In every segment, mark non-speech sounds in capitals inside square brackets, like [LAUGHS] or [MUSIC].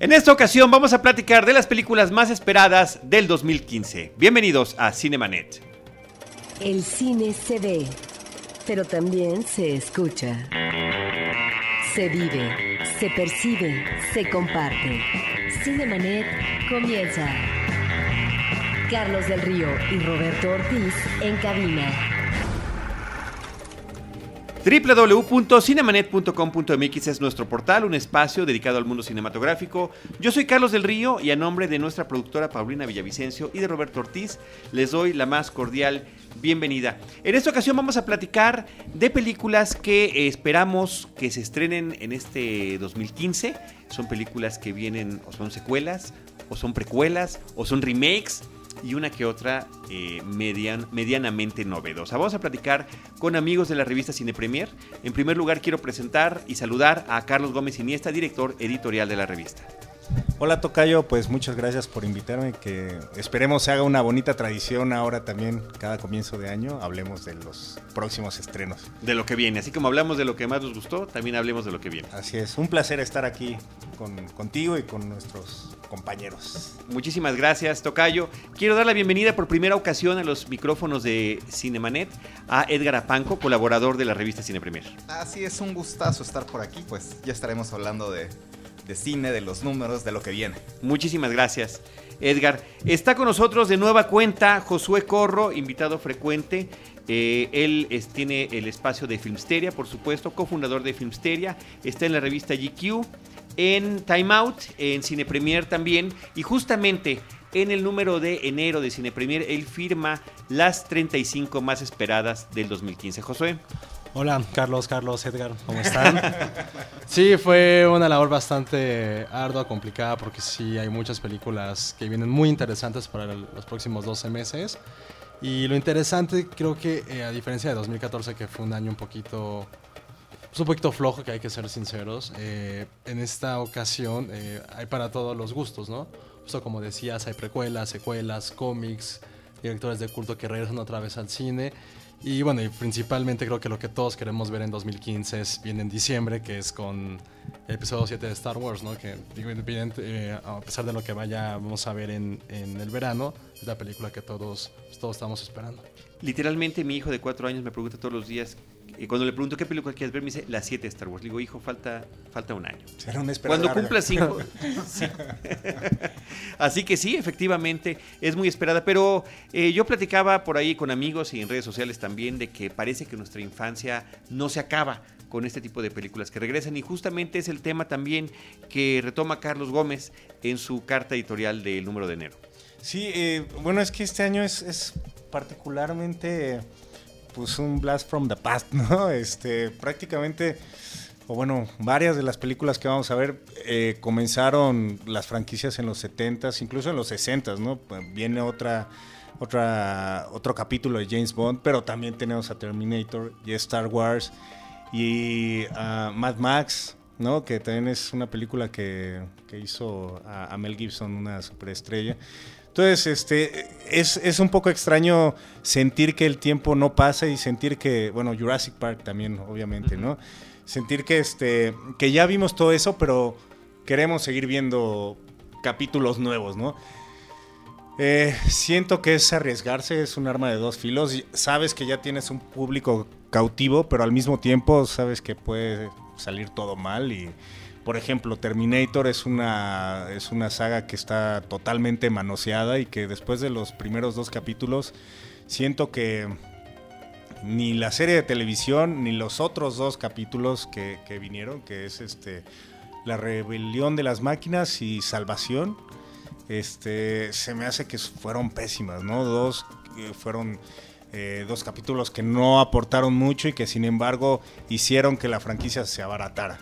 En esta ocasión vamos a platicar de las películas más esperadas del 2015. Bienvenidos a Cinemanet. El cine se ve, pero también se escucha. Se vive, se percibe, se comparte. Cinemanet comienza. Carlos del Río y Roberto Ortiz en cabina. www.cinemanet.com.mx es nuestro portal, un espacio dedicado al mundo cinematográfico. Yo soy Carlos del Río y a nombre de nuestra productora Paulina Villavicencio y de Roberto Ortiz les doy la más cordial bienvenida. En esta ocasión vamos a platicar de películas que esperamos que se estrenen en este 2015. Son películas que vienen o son secuelas, o son precuelas, o son remakes y una que otra eh, median, medianamente novedosa. Vamos a platicar con amigos de la revista Cine Premier. En primer lugar, quiero presentar y saludar a Carlos Gómez Iniesta, director editorial de la revista. Hola Tocayo, pues muchas gracias por invitarme, que esperemos se haga una bonita tradición ahora también, cada comienzo de año, hablemos de los próximos estrenos. De lo que viene, así como hablamos de lo que más nos gustó, también hablemos de lo que viene. Así es, un placer estar aquí con, contigo y con nuestros compañeros. Muchísimas gracias, Tocayo. Quiero dar la bienvenida por primera ocasión a los micrófonos de Cinemanet a Edgar Apanco, colaborador de la revista Cine Premier. Así es, un gustazo estar por aquí, pues ya estaremos hablando de, de cine, de los números, de lo que viene. Muchísimas gracias, Edgar. Está con nosotros de nueva cuenta Josué Corro, invitado frecuente. Eh, él es- tiene el espacio de Filmsteria, por supuesto, cofundador de Filmsteria. Está en la revista GQ, en Time Out, en Cine Premier también. Y justamente en el número de enero de Cine Premier, él firma las 35 más esperadas del 2015. Josué. Hola, Carlos, Carlos, Edgar, ¿cómo están? [LAUGHS] sí, fue una labor bastante ardua, complicada, porque sí hay muchas películas que vienen muy interesantes para el- los próximos 12 meses. Y lo interesante, creo que eh, a diferencia de 2014, que fue un año un poquito, pues un poquito flojo, que hay que ser sinceros, eh, en esta ocasión eh, hay para todos los gustos, ¿no? Justo como decías, hay precuelas, secuelas, cómics, directores de culto que regresan otra vez al cine. Y bueno, y principalmente creo que lo que todos queremos ver en 2015 es viene en diciembre, que es con el episodio 7 de Star Wars, ¿no? Que eh, a pesar de lo que vaya vamos a ver en, en el verano, es la película que todos, todos estamos esperando. Literalmente mi hijo de cuatro años me pregunta todos los días, y cuando le pregunto qué película quieres ver, me dice las 7 de Star Wars. Le digo, hijo, falta, falta un año. Será una Cuando larga. cumpla cinco. [LAUGHS] sí. Así que sí, efectivamente, es muy esperada. Pero eh, yo platicaba por ahí con amigos y en redes sociales también de que parece que nuestra infancia no se acaba con este tipo de películas que regresan. Y justamente es el tema también que retoma Carlos Gómez en su carta editorial del número de enero. Sí, eh, bueno, es que este año es, es particularmente pues un blast from the past, [LAUGHS] ¿no? Este, prácticamente, o bueno, varias de las películas que vamos a ver eh, comenzaron las franquicias en los 70s, incluso en los 60s, ¿no? Pues Viene otra, otra, otro capítulo de James Bond, pero también tenemos a Terminator y Star Wars y Mad Max, ¿no? Que también es una película que, que hizo a Mel Gibson una superestrella. Entonces, este, es, es un poco extraño sentir que el tiempo no pasa y sentir que, bueno, Jurassic Park también, obviamente, ¿no? Sentir que, este, que ya vimos todo eso, pero queremos seguir viendo capítulos nuevos, ¿no? Eh, siento que es arriesgarse, es un arma de dos filos. Sabes que ya tienes un público cautivo, pero al mismo tiempo sabes que puede salir todo mal. Y, por ejemplo, Terminator es una, es una saga que está totalmente manoseada y que después de los primeros dos capítulos siento que ni la serie de televisión ni los otros dos capítulos que, vinieron, que es este La rebelión de las máquinas y Salvación, este, se me hace que fueron pésimas, ¿no? Dos eh, fueron eh, dos capítulos que no aportaron mucho y que sin embargo hicieron que la franquicia se abaratara.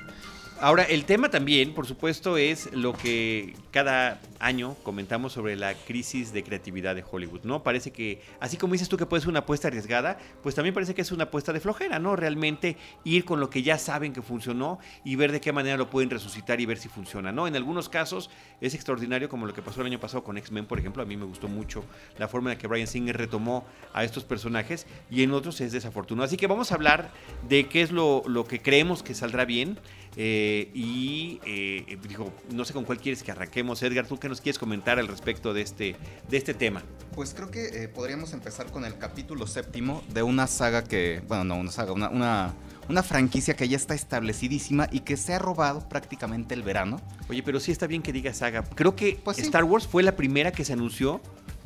Ahora, el tema también, por supuesto, es lo que cada año comentamos sobre la crisis de creatividad de Hollywood, ¿no? Parece que, así como dices tú que puede ser una apuesta arriesgada, pues también parece que es una apuesta de flojera, ¿no? Realmente ir con lo que ya saben que funcionó y ver de qué manera lo pueden resucitar y ver si funciona, ¿no? En algunos casos es extraordinario, como lo que pasó el año pasado con X-Men, por ejemplo, a mí me gustó mucho la forma en la que Brian Singer retomó a estos personajes y en otros es desafortunado. Así que vamos a hablar de qué es lo, lo que creemos que saldrá bien. Eh, y eh, digo, no sé con cuál quieres que arranquemos. Edgar, ¿tú qué nos quieres comentar al respecto de este, de este tema? Pues creo que eh, podríamos empezar con el capítulo séptimo de una saga que, bueno, no una saga, una, una, una franquicia que ya está establecidísima y que se ha robado prácticamente el verano. Oye, pero sí está bien que diga saga. Creo que Pues sí. Star Wars fue la primera que se anunció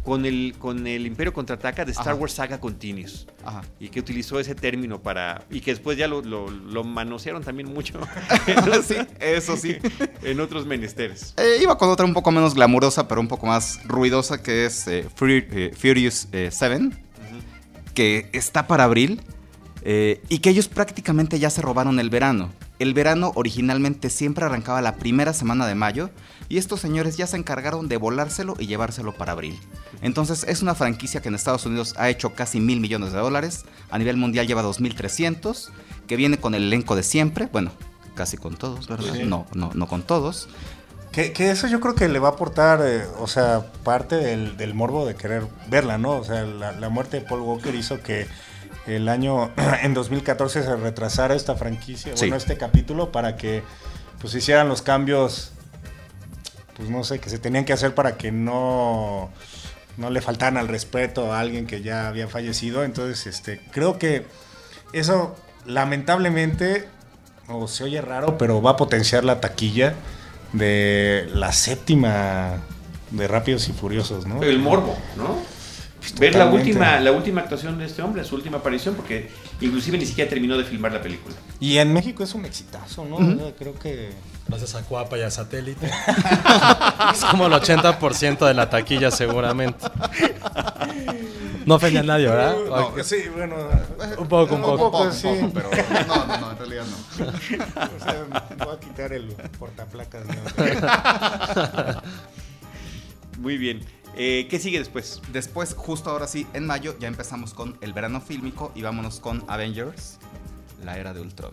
con el, con el Imperio Contraataca de Star Ajá. Wars Saga Continuous. Ajá. Y que utilizó ese término para... Y que después ya lo, lo- lo manosearon también mucho [LAUGHS] sí, eso sí. en otros menesteres. Eh, iba con otra un poco menos glamurosa, pero un poco más ruidosa, que es eh, eh, Furious 7, que está para abril, y que ellos prácticamente ya se robaron el verano. El verano originalmente siempre arrancaba la primera semana de mayo, y estos señores ya se encargaron de volárselo y llevárselo para abril. Entonces es una franquicia que en Estados Unidos ha hecho casi mil millones de dólares, a nivel mundial lleva 2.300, que viene con el elenco de siempre, bueno, casi con todos, ¿verdad? Sí. No, no, no con todos. Que, que eso yo creo que le va a aportar, eh, o sea, parte del, del morbo de querer verla, ¿no? O sea, la, la muerte de Paul Walker hizo que el año, [CLEARS THROAT] en 2014, se retrasara esta franquicia, Sí. bueno, este capítulo, para que pues hicieran los cambios, pues no sé, que se tenían que hacer para que no, no le faltaran al respeto a alguien que ya había fallecido. Entonces, este, creo que eso, lamentablemente, o se oye raro, pero va a potenciar la taquilla de la séptima de Rápidos y Furiosos, ¿no? El morbo, ¿no? Ver la última, la última actuación de este hombre, su última aparición, porque inclusive ni siquiera terminó de filmar la película. Y en México es un exitazo, ¿no? Sea, creo que... Gracias a Cuapa y a Satélite. [LAUGHS] es como el 80% de la taquilla seguramente. No ofende a nadie, ¿verdad? No, sí, bueno, Un poco, un poco. poco, sí. pero no, no, no, en realidad no. o sea, voy a quitar el portaplacas. ¿no? Muy bien. Eh, ¿Qué sigue después? Después, justo ahora sí, en mayo, ya empezamos con el verano fílmico y vámonos con Avengers, la era de Ultron.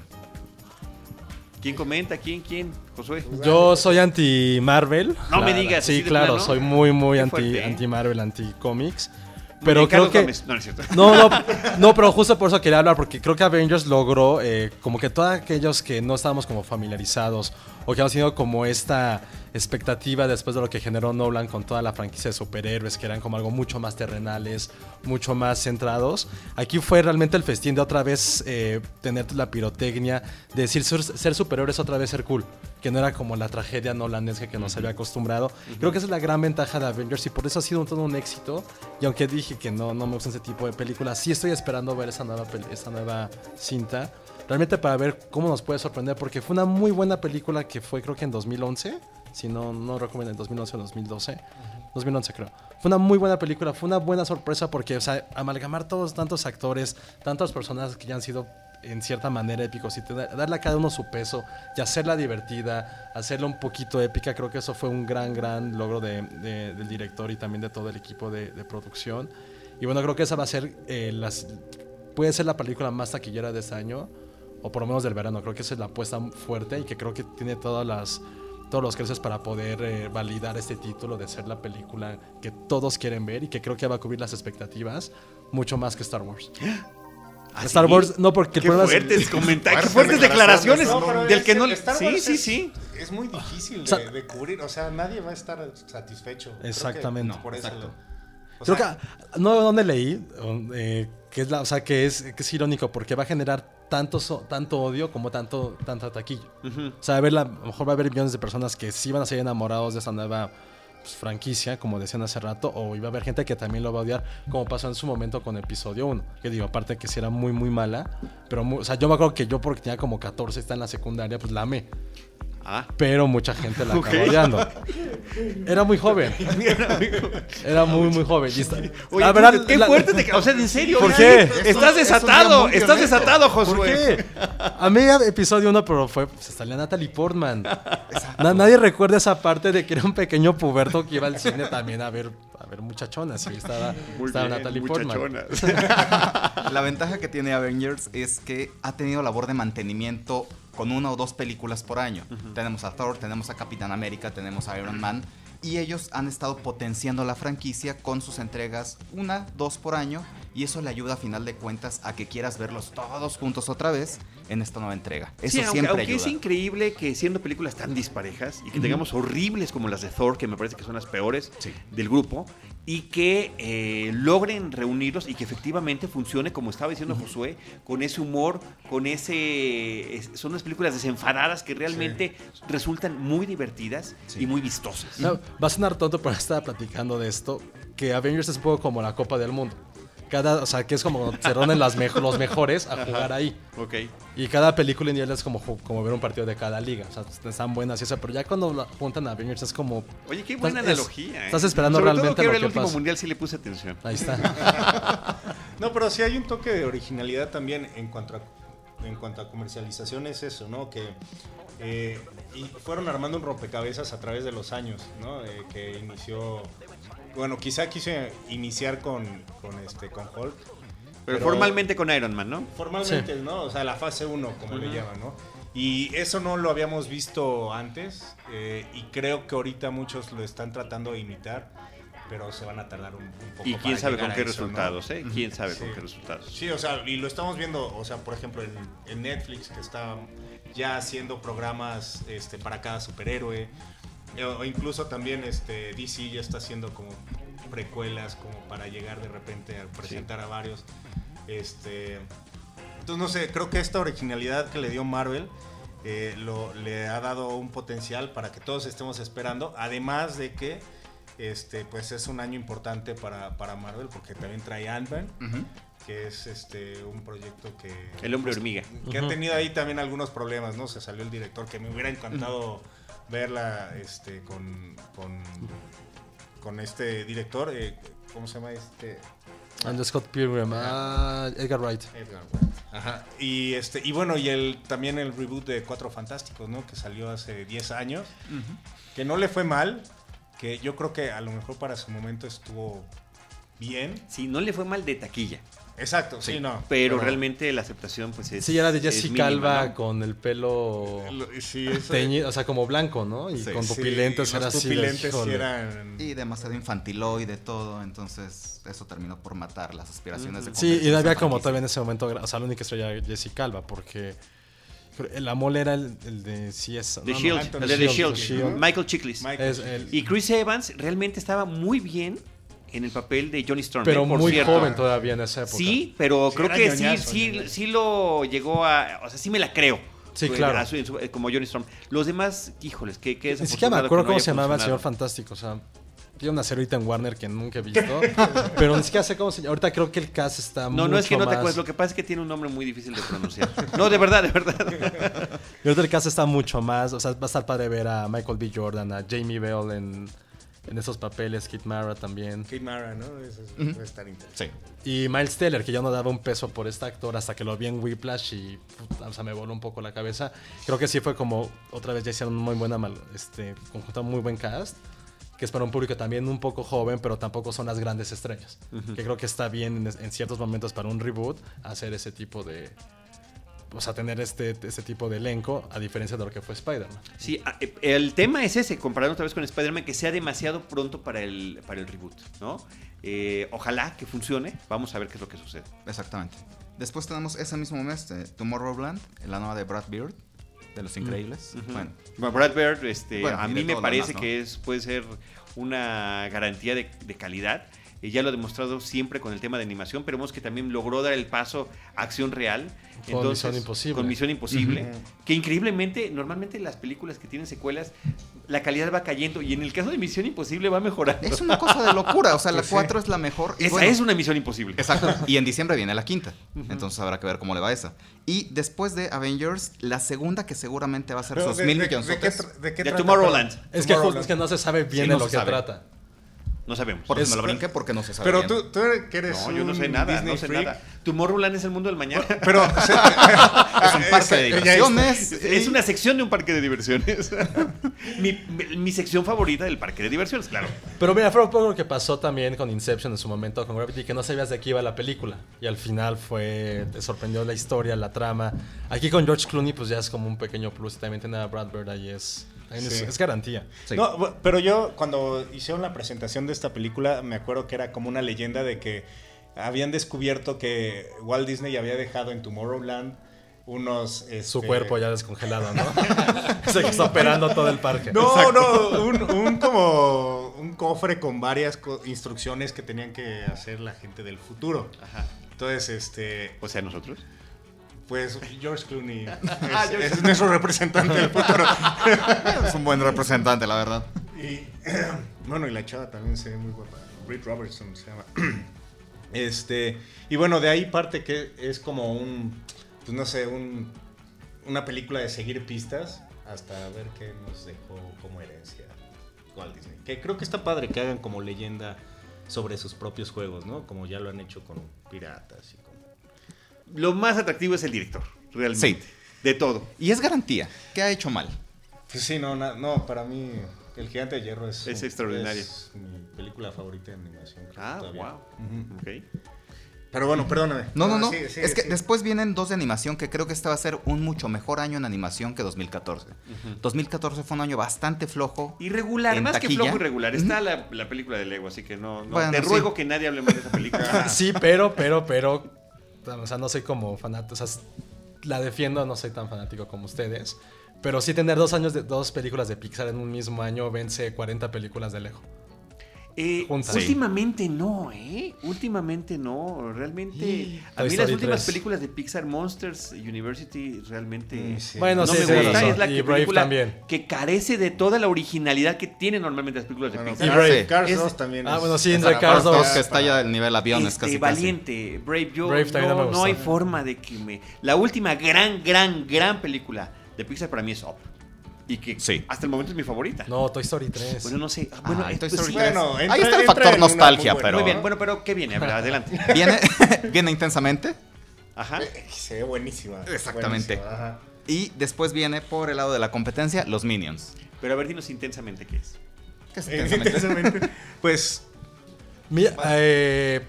¿Quién comenta? ¿Quién? ¿Quién? Josué. Yo soy anti Marvel. No me digas, Sí, claro, soy muy, muy Qué anti, fuerte, ¿eh? anti Marvel, anti cómics. Pero creo que. Gómez. No, no es cierto. No, no, no, pero justo por eso quería hablar, porque creo que Avengers logró eh, como que todos aquellos que no estábamos como familiarizados o que hemos tenido como esta expectativa después de lo que generó Nolan con toda la franquicia de superhéroes, que eran como algo mucho más terrenales, mucho más centrados. Aquí fue realmente el festín de otra vez eh, tener la pirotecnia, de decir ser, ser superhéroes otra vez ser cool, que no era como la tragedia nolanesca que nos había acostumbrado. Creo que esa es la gran ventaja de Avengers y por eso ha sido un, todo un éxito. Y aunque dije que no, no me gusta ese tipo de películas, sí estoy esperando ver esa nueva, esa nueva cinta. Realmente para ver cómo nos puede sorprender, porque fue una muy buena película que fue creo que en 2011, si no, no recuerdo en 2011 o 2012. 2011 creo. Fue una muy buena película, fue una buena sorpresa porque, o sea, amalgamar todos tantos actores, tantos personajes que ya han sido en cierta manera épicos y te da- darle a cada uno su peso y hacerla divertida, hacerla un poquito épica, creo que eso fue un gran, gran logro de- de- del director y también de todo el equipo de, de producción. Y bueno, creo que esa va a ser, eh, las, puede ser la película más taquillera de este año, o por lo menos del verano. Creo que esa es la apuesta fuerte y que creo que tiene todas las, todos los creces para poder eh, validar este título de ser la película que todos quieren ver y que creo que va a cubrir las expectativas mucho más que Star Wars. ¿Ah, Star sí? Wars, no, porque el Qué problema es- fuertes [LAUGHS] comentarios, qué Fuertes fuertes declaraciones No, del es- que no... Star Sí, Wars sí, es- sí. Es muy difícil de, de cubrir, o sea, nadie va a estar satisfecho. Creo que Exactamente. por eso Exacto. lo- o Creo sea, que no donde leí eh, que es la, o sea, que es, que es irónico porque va a generar tanto tanto odio como tanto tanta taquilla. Ujú. O sea, a, la- a lo mejor va a haber millones de personas que sí van a ser enamorados de esta nueva pues, franquicia, como decían hace rato, o iba a haber gente que también lo va a odiar, como pasó en su momento con episodio 1. Que digo, aparte que sí era muy, muy mala, pero, muy- o sea, yo me acuerdo que yo porque tenía como 14, está en la secundaria, pues la amé. Ah. Pero mucha gente la Ok. acabó odiando. [LAUGHS] Era muy joven. Era muy, muy joven. Oye, la verdad, qué la- fuerte te... O sea, en serio. ¿Por qué? Estás desatado, estás desatado, ¿Por Josué. qué? A mí episodio 1, pero fue, se salía Natalie Portman. [LAUGHS] Na- nadie recuerda esa parte de que era un pequeño puberto que iba al cine también a ver, ver muchachonas. Y estaba, [LAUGHS] Muy estaba bien, Natalie Portman. muchachonas. [LAUGHS] La ventaja que tiene Avengers es que ha tenido labor de mantenimiento con una o dos películas por año. Tenemos a Thor, tenemos a Capitán América, tenemos a Iron Man. Y ellos han estado potenciando la franquicia con sus entregas una, dos por año. Y eso le ayuda a final de cuentas a que quieras verlos todos juntos otra vez en esta nueva entrega. Eso Sí, aunque, siempre aunque ayuda. es increíble que siendo películas tan disparejas y que tengamos horribles como las de Thor, que me parece que son las peores Sí. del grupo, y que eh, logren reunirlos y que efectivamente funcione, como estaba diciendo Josué, con ese humor, con ese... es- son unas películas desenfadadas que realmente resultan muy divertidas Sí. y muy vistosas. No, va a sonar tonto, pero [LAUGHS] estaba platicando de esto, que Avengers es un poco como la Copa del Mundo. Cada, o sea, que es como se reúnen las mejo- los mejores a jugar ahí. Ok. Y cada película individual es como, como ver un partido de cada liga. O sea, están buenas y eso. Pero ya cuando la juntan a Avengers es como... Oye, qué buena Estás- es- analogía. ¿eh? estás esperando Sobre todo realmente que lo ahora el que último pasa. mundial sí le puse atención. Ahí está. [LAUGHS] No, pero sí hay un toque de originalidad también en cuanto a, en cuanto a comercialización, es eso, ¿no? Que eh, y fueron armando un rompecabezas a través de los años, ¿no? Eh, que inició, bueno, quizá quise iniciar con, con, este, con Hulk. Pero, formalmente con Iron Man, ¿no? Formalmente, ¿no? O sea, la fase 1, como le llaman, ¿no? Y eso no lo habíamos visto antes eh, y creo que ahorita muchos lo están tratando de imitar, pero se van a tardar un, un poco. Y para quién sabe llegar con qué eso, ¿no? resultados, ¿eh? Quién sabe Sí. con qué resultados. Sí, o sea, y lo estamos viendo, o sea, por ejemplo, en, en Netflix, que está ya haciendo programas este, para cada superhéroe, eh, o incluso también este, DC ya está haciendo como precuelas, como para llegar de repente a presentar a varios. Este, entonces, no sé, creo que esta originalidad que le dio Marvel eh, lo, le ha dado un potencial para que todos estemos esperando, además de que este, pues es un año importante para, para Marvel, porque también trae Ant-Man que es este un proyecto que El hombre hormiga. que ha tenido ahí también algunos problemas, ¿no? Se salió el director, que me hubiera encantado verla este con, con, con este director, eh, ¿cómo se llama este? And Scott Pilgrim. Ah, Edgar Wright. Edgar Wright. Ajá. Y este y bueno, y el también el reboot de Cuatro Fantásticos, ¿no? Que salió hace 10 años, que no le fue mal, que yo creo que a lo mejor para su momento estuvo bien. Sí, no le fue mal de taquilla, Exacto, sí, no. pero realmente la aceptación pues es Sí, era de Alba ¿no? con el pelo Lo- sí, eso- teñido, o sea, como blanco, ¿no? Y Sí. con pupilentes era así. de, pupilentes sí híjole. eran Y demasiado infantiloide todo, entonces eso terminó por matar las aspiraciones de Sí, y había como todavía en ese momento, o sea, la única estrella era Jessica Alba, porque la mole era el, el de CS. The no, Shield, el de The Shield. Michael Chiklis. Michael Es el- Y Chris Evans realmente estaba muy bien en el papel de Johnny Storm. pero ¿eh? por muy cierto. joven todavía en esa época. Sí, pero Sí, creo que sí, ñoñazo, sí, ñoñazo. sí lo llegó a. O sea, sí me la creo. Sí, Eh, claro. su- su- como Johnny Storm. Los demás, híjoles, que, que Ni siquiera me acuerdo que no cómo se llamaba el señor fantástico, o sea, tiene una ahorita en Warner que nunca he visto, [LAUGHS] pero ni siquiera sé cómo se llama. Ahorita creo que el cast está No, no es que no te acuerdas, lo que pasa es que tiene un nombre muy difícil de pronunciar. no, de verdad, de verdad. [LAUGHS] Y ahorita el cast está mucho más, o sea, va a estar padre ver a Michael B. Jordan, a Jamie Bell en, en esos papeles, Kit Mara también. Kate Mara, ¿no? Eso es- a estar interesante. Sí. Y Miles Teller, que yo no daba un peso por este actor hasta que lo vi en Whiplash y puta, o sea, me voló un poco la cabeza. Creo que sí fue como, otra vez ya hicieron un muy buena, este, conjunto muy buen cast, que es para un público también un poco joven, pero tampoco son las grandes estrellas. Que creo que está bien en, en ciertos momentos para un reboot hacer ese tipo de... O sea, tener este, este tipo de elenco, a diferencia de lo que fue Spider-Man. Sí, eh, el tema es ese, comparando otra vez con Spider-Man, que sea demasiado pronto para el, para el reboot, ¿no? Eh, ojalá que funcione. Vamos a ver qué es lo que sucede. Exactamente. Después tenemos ese mismo mes eh, Tomorrowland, la nueva de Brad Bird, de Los Increíbles. Bueno, Bueno, Brad Bird, este, Bueno, a mí me parece demás, ¿no? que es, puede ser una garantía de, de calidad. Eh, ya lo ha demostrado siempre con el tema de animación, pero vemos que también logró dar el paso a acción real. Con Misión Imposible. Con Misión Imposible. Que increíblemente, normalmente las películas que tienen secuelas, la calidad va cayendo. Y en el caso de Misión Imposible va mejorando. es una cosa de locura, o sea, la Pues sí. 4 es la mejor. y Esa bueno, es una Misión Imposible. Exacto. Y en diciembre viene la quinta. Entonces habrá que ver cómo le va esa. Y después de Avengers, la segunda que seguramente va a ser sus de- mil de- millones. ¿de de qué De trata, Tomorrowland. Es que, Tomorrowland. es que no se sabe bien Sí, de no lo que sabe. trata. No sabemos. Porque Es- me lo brinqué porque no se sabe. Pero bien. tú, tú que eres No, yo no sé nada, Disney no sé freak, nada. Tomorrowland es el mundo del mañana. Pero o sea, [LAUGHS] es un [LAUGHS] parque de diversiones. Es una sección de un parque de diversiones. [LAUGHS] mi, mi- mi sección favorita del parque de diversiones, claro. Pero mira, fue un poco lo que pasó también con Inception en su momento, con Gravity, que no sabías de qué iba la película. Y al final fue, te sorprendió la historia, la trama. Aquí con George Clooney, pues ya es como un pequeño plus. Y también tiene a Brad Bird ahí, es, Sí. es garantía. Sí. No, pero yo cuando hicieron la presentación de esta película me acuerdo que era como una leyenda de que habían descubierto que Walt Disney había dejado en Tomorrowland unos... Su este, cuerpo ya descongelado, ¿no? [LAUGHS] Se que está operando todo el parque. No, no, un, un como un cofre con varias co- instrucciones que tenían que hacer la gente del futuro. Ajá. Entonces, este, O sea, nosotros. Pues George Clooney es, [LAUGHS] Ah, George es nuestro representante del futuro. [LAUGHS] Es un buen representante, la verdad. Y [CLEARS THROAT] bueno, y la chava también se ve muy guapa. Britt Robertson se llama. [CLEARS THROAT] Este, y bueno, de ahí parte que es como un, pues no sé, un, una película de seguir pistas hasta ver qué nos dejó como herencia Walt Disney. Que creo que está padre que hagan como leyenda sobre sus propios juegos, ¿no? Como ya lo han hecho con piratas y. Lo más atractivo es el director, realmente. Sí. De todo. Y es garantía. ¿Qué ha hecho mal? Pues sí, no, na- no, para mí El Gigante de Hierro es... Es extraordinario. Es mi película favorita de animación. creo, Ah, todavía. wow. Ujú. Ok. Pero bueno, perdóname. No, no, no. sí, sí, es que sí. después vienen dos de animación que creo que este va a ser un mucho mejor año en animación que 2014. 2014 fue un año bastante flojo. Irregular, En más que taquilla. flojo irregular. Está la, la película de Lego, así que no. no Bueno, te sí. ruego que nadie hable mal de esa película. [LAUGHS] Sí, pero, pero, pero. O sea, no soy como fanático. O sea, la defiendo, no soy tan fanático como ustedes. Pero sí tener dos años de dos películas de Pixar en un mismo año vence 40 películas de Lego. Eh, últimamente no, ¿eh? Últimamente no. Realmente. A Toy mí las Story últimas 3. películas de Pixar Monsters University realmente. Mm, sí. Bueno, no sí, me tienes gusta. Es la Y que Brave película también. que carece de toda la originalidad que tienen normalmente las películas de Bueno, Pixar. Y Brave. Cars Es- 2 también. Ah, bueno, sí, entre Cars para- 2 que está ya del nivel aviones Este, casi casi. valiente, Brave. Yo Brave no, no hay forma de que me. La última gran, gran, gran película de Pixar para mí es Up. Y que Sí. hasta el momento es mi favorita. No, Toy Story 3. Bueno, no sé. Bueno, Ay, eh, Toy pues Story sí. 3. Bueno, Ahí está el factor nostalgia, pero. Muy bien, bueno, pero ¿qué viene? A ver, adelante. [LAUGHS] Viene, [LAUGHS] viene intensamente. Ajá. Eh, Se ve buenísima. Exactamente. Buenísima, ajá. Y después viene por el lado de la competencia, los Minions. Pero a ver, dinos intensamente qué es. ¿Qué es Eh, intensamente? intensamente. [LAUGHS] Pues Mira, eh,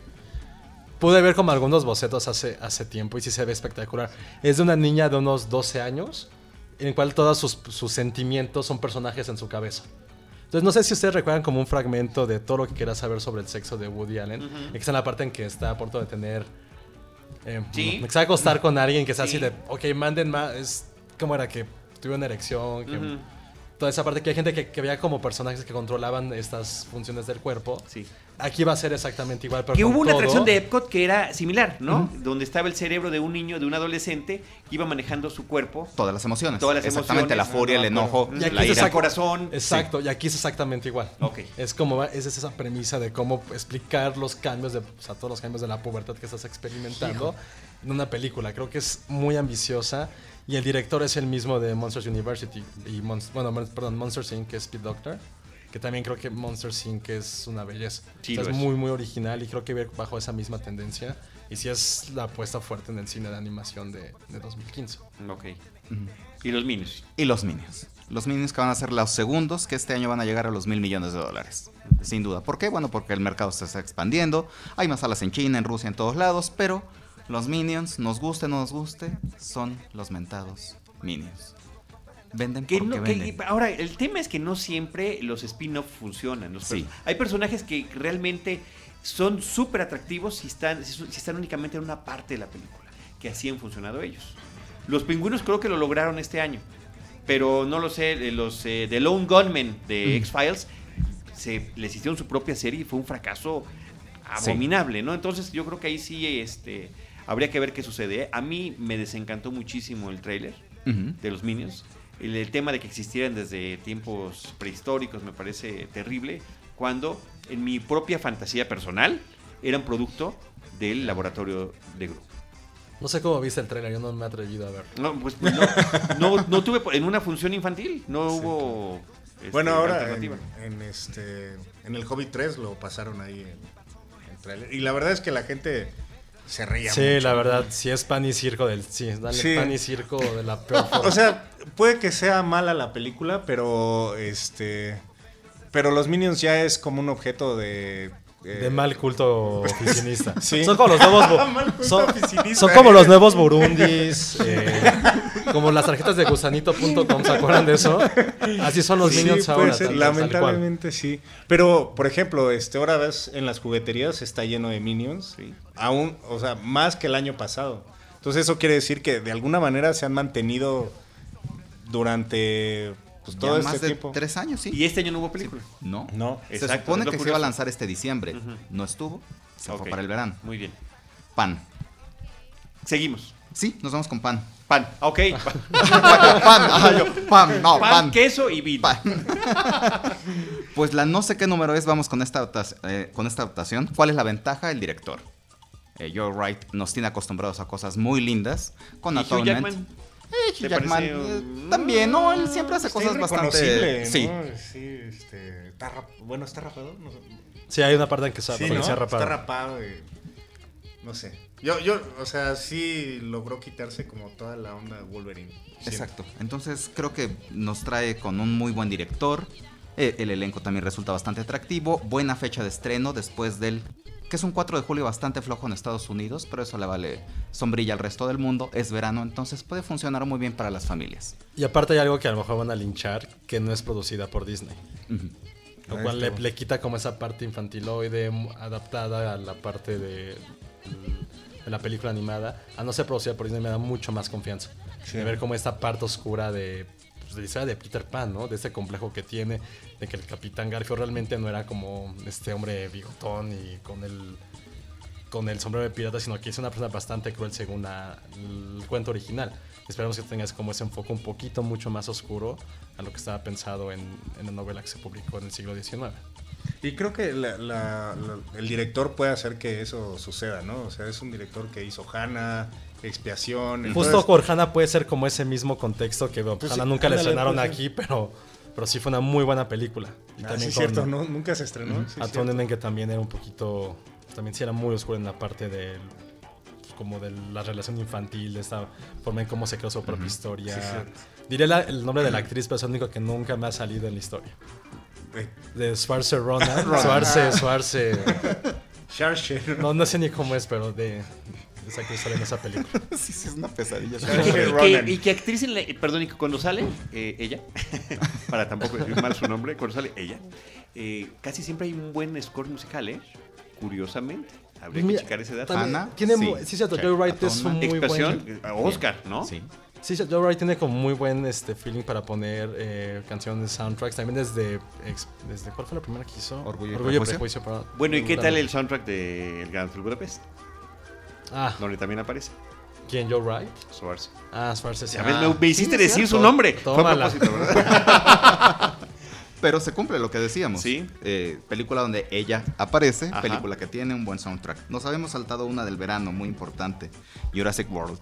pude ver como algunos bocetos hace, hace tiempo y sí se ve espectacular. Es de una niña de unos 12 años, en el cual todos sus, sus sentimientos son personajes en su cabeza. Entonces no sé si ustedes recuerdan como un fragmento de todo lo que quieras saber sobre el sexo de Woody Allen. Ujú. que está en la parte en que está a punto de tener... Eh, Sí. Me sabe acostar con alguien que sea Sí. así de, ok, manden más... Es como era que tuve una erección, que... Toda esa parte que hay gente que, que veía como personajes que controlaban estas funciones del cuerpo. Sí. Aquí va a ser exactamente igual, pero Que hubo una todo. atracción de Epcot que era similar, ¿no? Donde estaba el cerebro de un niño, de un adolescente, que iba manejando su cuerpo. Todas las emociones. Todas las Exactamente, emociones. la furia, el no, enojo, Y aquí la ira. saca- corazón. Exacto, y aquí es exactamente igual. Ok. Es como es esa premisa de cómo explicar los cambios de, o sea, todos los cambios de la pubertad que estás experimentando en una película. Creo que es muy ambiciosa y el director es el mismo de Monsters University y Mon- bueno, perdón, Monsters Inc. que es Speed Doctor, que también creo que Monsters Inc. es una belleza. Sí, O sea, es es. muy muy original y creo que ve bajo esa misma tendencia y sí es la apuesta fuerte en el cine de animación de, de 2015. Ok. Y los Minions. Y los Minions. Los Minions que van a ser los segundos que este año van a llegar a los mil millones de dólares. Sin duda. ¿Por qué? Bueno, porque el mercado se está expandiendo. Hay más salas en China, en Rusia, en todos lados. Pero los Minions, nos guste o no nos guste, son los mentados Minions. Venden Que porque no, que- venden. ahora, el tema es que no siempre los spin-off funcionan. Los Sí. Hay personajes que realmente son súper atractivos si están, si, están únicamente en una parte de la película, que así han funcionado ellos. Los pingüinos creo que lo lograron este año, pero no lo sé, eh, los eh, The Lone Gunmen de Mm. X-Files se les hicieron su propia serie y fue un fracaso Sí. abominable, ¿no? Entonces yo creo que ahí sí este, habría que ver qué sucede. ¿eh? A mí me desencantó muchísimo el tráiler Ujú. de los Minions. El, el tema de que existieran desde tiempos prehistóricos me parece terrible, cuando en mi propia fantasía personal eran producto del laboratorio de Gru. No sé cómo viste el trailer, yo no me he atrevido a ver. No, pues, pues, no, no, no tuve en una función infantil, no hubo. este, Bueno, ahora en, alternativa. en este en el Hobbit 3 lo pasaron ahí en, en tráiler. Y la verdad es que la gente se reía Sí, mucho. la verdad, sí es pan y circo del. Sí, dale Sí. pan y circo de la peor forma. O sea, puede que sea mala la película, pero este pero los Minions ya es como un objeto de eh, De mal culto oficinista. [LAUGHS] Sí. Son como los nuevos. [LAUGHS] son, son como los nuevos burundis. eh, como las tarjetas de gusanito.com. ¿Se acuerdan de eso? Así son los Sí, minions puede ahora. ser, tal- tal cual. lamentablemente sí. Pero, por ejemplo, este, ahora ves en las jugueterías está lleno de minions. Aún, o sea, más que el año pasado. Entonces eso quiere decir que de alguna manera se han mantenido durante pues, Ya todo más este de tiempo. tres años, sí. Y este año no hubo película. No. No. Se Exacto, supone es lo que se iba a lanzar este diciembre. No estuvo. Se fue para el verano. Muy bien. Pan. Seguimos. Sí, nos vamos con pan. Pan. Ok. [LAUGHS] pan, ajá, yo, pan, no, Pan, pan. queso y vino. Pan. [LAUGHS] Pues la no sé qué número es, vamos con esta, eh, con esta adaptación. ¿Cuál es la ventaja? El director. Eh, Joe Wright nos tiene acostumbrados a cosas muy lindas. Con ¿Y Hugh Atonement. Jackman? Eh, Hugh ¿Te Jackman, parece eh, también, ¿no? Él siempre hace cosas bastante... Sí. ¿no? Sí, este, está rap- bueno, está rapado. No sé. Sí, hay una parte en que se, Sí, ¿no? se ha rapado. Está rapado y- No sé. Yo, yo, o sea, sí logró quitarse como toda la onda Wolverine. siento. Exacto. Entonces creo que nos trae con un muy buen director. Eh, el elenco también resulta bastante atractivo. Buena fecha de estreno después del... Que es un 4 de julio bastante flojo en Estados Unidos, pero eso le vale sombrilla al resto del mundo. Es verano, entonces puede funcionar muy bien para las familias. Y aparte hay algo que a lo mejor van a linchar, que no es producida por Disney. Lo cual le, le quita como esa parte infantiloide adaptada a la parte de, de la película animada. A no ser producida por Disney me da mucho más confianza. Sí. De ver como esta parte oscura de, pues, de Peter Pan, ¿no? De ese complejo que tiene, de que el Capitán Garfio realmente no era como este hombre bigotón y con el con el sombrero de pirata, sino que es una persona bastante cruel según la- el cuento original. Esperamos que tengas como ese enfoque un poquito mucho más oscuro a lo que estaba pensado en, en la novela que se publicó en el siglo XIX. Y creo que la- la- la- el director puede hacer que eso suceda, ¿no? O sea, es un director que hizo Hanna, Expiación. Justo entonces- por Hannah puede ser como ese mismo contexto que Pues sí, nunca le estrenaron pues aquí, pero, pero sí fue una muy buena película. Y Ah, también sí, con cierto, ¿no? Nunca se estrenó. sí, a que también era un poquito, también sí era muy oscuro en la parte del como de la relación infantil, de esta forma en cómo se creó su propia historia. Sí. Diré la- el nombre de la actriz, pero es el único que nunca me ha salido en la historia. Eh, De Swarce Ronan. Swarce, Swarce. Sharcher. No, no sé ni cómo es, pero de esa que sale en esa película. [LAUGHS] Sí, sí, es una pesadilla. Y que, y que actriz en la, perdón, y que cuando sale eh, ella, [LAUGHS] para tampoco decir mal su nombre, cuando sale ella, eh, casi siempre hay un buen score musical, ¿eh? Curiosamente. Habría que checar ese dato. Ana, tiene sí. sí, cierto. Joe Wright es un muy buen. Oscar, ¿no? Sí. Sí, Joe Wright tiene como muy buen este feeling para poner eh, canciones, soundtracks. También desde, ex- desde. ¿Cuál fue la primera que hizo? Orgullo y Prejuicio. Bueno, ¿y qué tal el soundtrack de El Gran Hotel Budapest? Ah, Donde también aparece ¿quién? Joe Wright. Suarez. Ah, Swarce. sí. Ah, me, me hiciste sí, decir su nombre. Fue a Tómala. propósito, ¿verdad? [LAUGHS] Pero se cumple lo que decíamos. Sí. Eh, película donde ella aparece, Ajá. película que tiene un buen soundtrack. Nos habíamos saltado una del verano, muy importante, Jurassic World.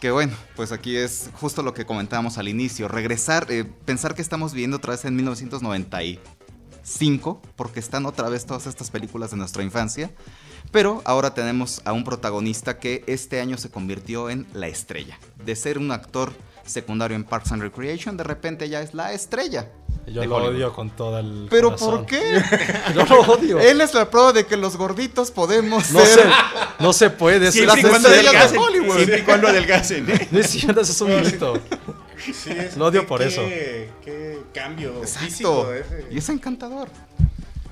Que bueno, pues aquí es justo lo que comentábamos al inicio. Regresar, eh, pensar que estamos viviendo otra vez en 1995, porque están otra vez todas estas películas de nuestra infancia. Pero ahora tenemos a un protagonista que este año se convirtió en la estrella. De ser un actor secundario en Parks and Recreation, de repente ya es la estrella. Yo lo Hollywood. odio con todo el. ¿Pero corazón. por qué? [LAUGHS] Yo lo odio. Él es la prueba de que los gorditos podemos No ser. se, no se puede. Siempre y cuando adelgacen. Hollywood. Siempre y cuando adelgacen. ¿eh? [LAUGHS] No es cierto, eso es un mito. Sí, es- Lo odio qué- por qué- eso. Qué cambio Exacto. físico ese. Y es encantador.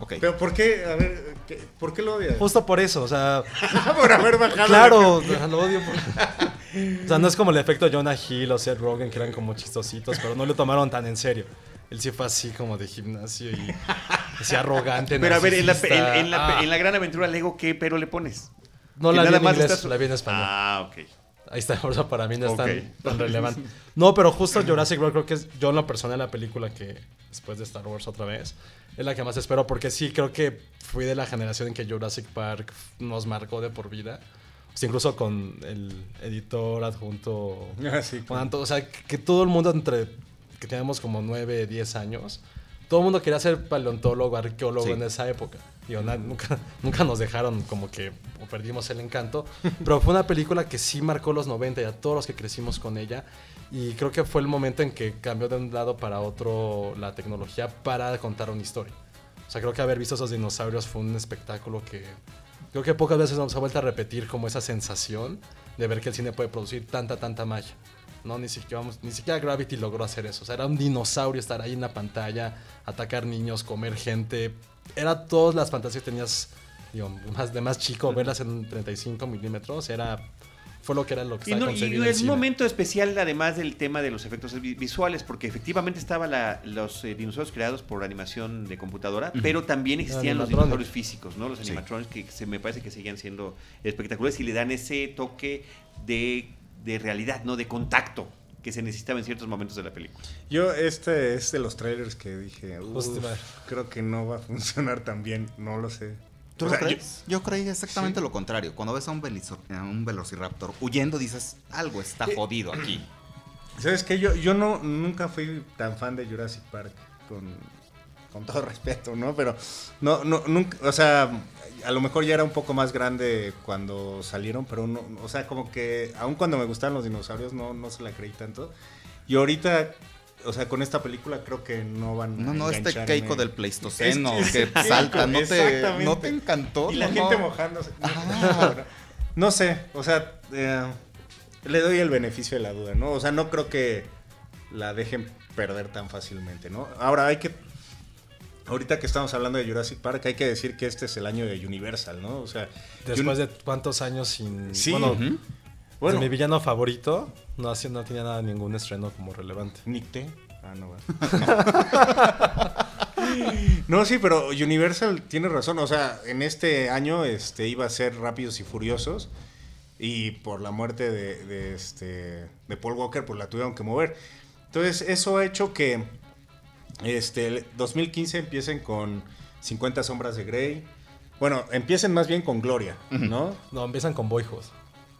Pero ¿por qué? A ver, ¿qué- ¿por qué lo odias? Justo por eso, o sea. [LAUGHS] por haber bajado. Claro, lo odio. por- [LAUGHS] O sea, no es como el efecto Jonah Hill o Seth Rogen, que eran como chistositos, pero no lo tomaron tan en serio. Él sí fue así como de gimnasio y [LAUGHS] así arrogante. Pero a ver, en la, en, en la, Ah, en la gran aventura Lego, ¿qué pero le pones? No la vi en más inglés, estás- la vi en español. Ah, ok. Ahí está, [LAUGHS] por eso para mí no es tan, relevante. [LAUGHS] No, pero justo Jurassic World creo que es yo en lo personal la película que después de Star Wars otra vez es la que más espero porque sí creo que fui de la generación en que Jurassic Park nos marcó de por vida. O sea, incluso con el editor adjunto [LAUGHS] Ah, sí, Anto- o sea, que todo el mundo entre que teníamos como 9, 10 años, todo el mundo quería ser paleontólogo, arqueólogo Sí. en esa época. Y na- [LAUGHS] nunca, nunca nos dejaron como que perdimos el encanto. Pero fue una película que sí marcó los 90 y a todos los que crecimos con ella. Y creo que fue el momento en que cambió de un lado para otro la tecnología para contar una historia. O sea, creo que haber visto esos dinosaurios fue un espectáculo que creo que pocas veces nos ha vuelto a repetir como esa sensación de ver que el cine puede producir tanta, tanta magia. No, ni siquiera, ni siquiera Gravity logró hacer eso. O sea, era un dinosaurio estar ahí en la pantalla, atacar niños, comer gente. Era todas las fantasías que tenías, digo, más, de más chico, verlas en 35 milímetros, era fue lo que era lo que Y, estaba no, y en en un momento especial, además del tema de los efectos vi- visuales, porque efectivamente estaban los eh, dinosaurios creados por animación de computadora, pero también existían los dinosaurios físicos, ¿no? Los Sí. animatronics que se, me parece que seguían siendo espectaculares y le dan ese toque de, de realidad, ¿no? De contacto que se necesitaba en ciertos momentos de la película. Yo, este es de los trailers que dije, "Uf, Justo, madre. creo que no va a funcionar tan bien, no lo sé. ¿Tú O lo sea, yo- crees? Yo, creí exactamente lo contrario. Cuando ves a un, velizo- a un velociraptor huyendo, dices, algo está jodido aquí. ¿Sabes qué? Yo, yo no, nunca fui tan fan de Jurassic Park, con, con todo [LAUGHS] respeto, ¿no? Pero, no, no, nunca, o sea, a lo mejor ya era un poco más grande cuando salieron, pero no, o sea, como que, aun cuando me gustaban los dinosaurios, no, no se la creí tanto. Y ahorita, o sea, con esta película creo que no van No, no, este engancharme. Keiko del Pleistoceno Es- es que salta, ¿no te, exactamente. ¿no te encantó? Y la No, gente no. mojándose. Ajá. [LAUGHS] No sé, o sea, eh, le doy el beneficio de la duda, ¿no? O sea, no creo que la dejen perder tan fácilmente, ¿no? Ahora hay que. Ahorita que estamos hablando de Jurassic Park, hay que decir que este es el año de Universal, ¿no? O sea, Después de cuántos años sin. Sí. Bueno, mi villano favorito no, hacía- no tenía nada, ningún estreno como relevante. Nick T. Ah, no, va. [LAUGHS] No, sí, pero Universal tiene razón. O sea, en este año este, iba a ser Rápidos y Furiosos. Y por la muerte de, de, este, de Paul Walker, pues la tuvieron que mover. Entonces, eso ha hecho que este, el 2015 empiecen con 50 Sombras de Grey. Bueno, empiecen más bien con Gloria, ¿no? No, empiezan con Boyhood.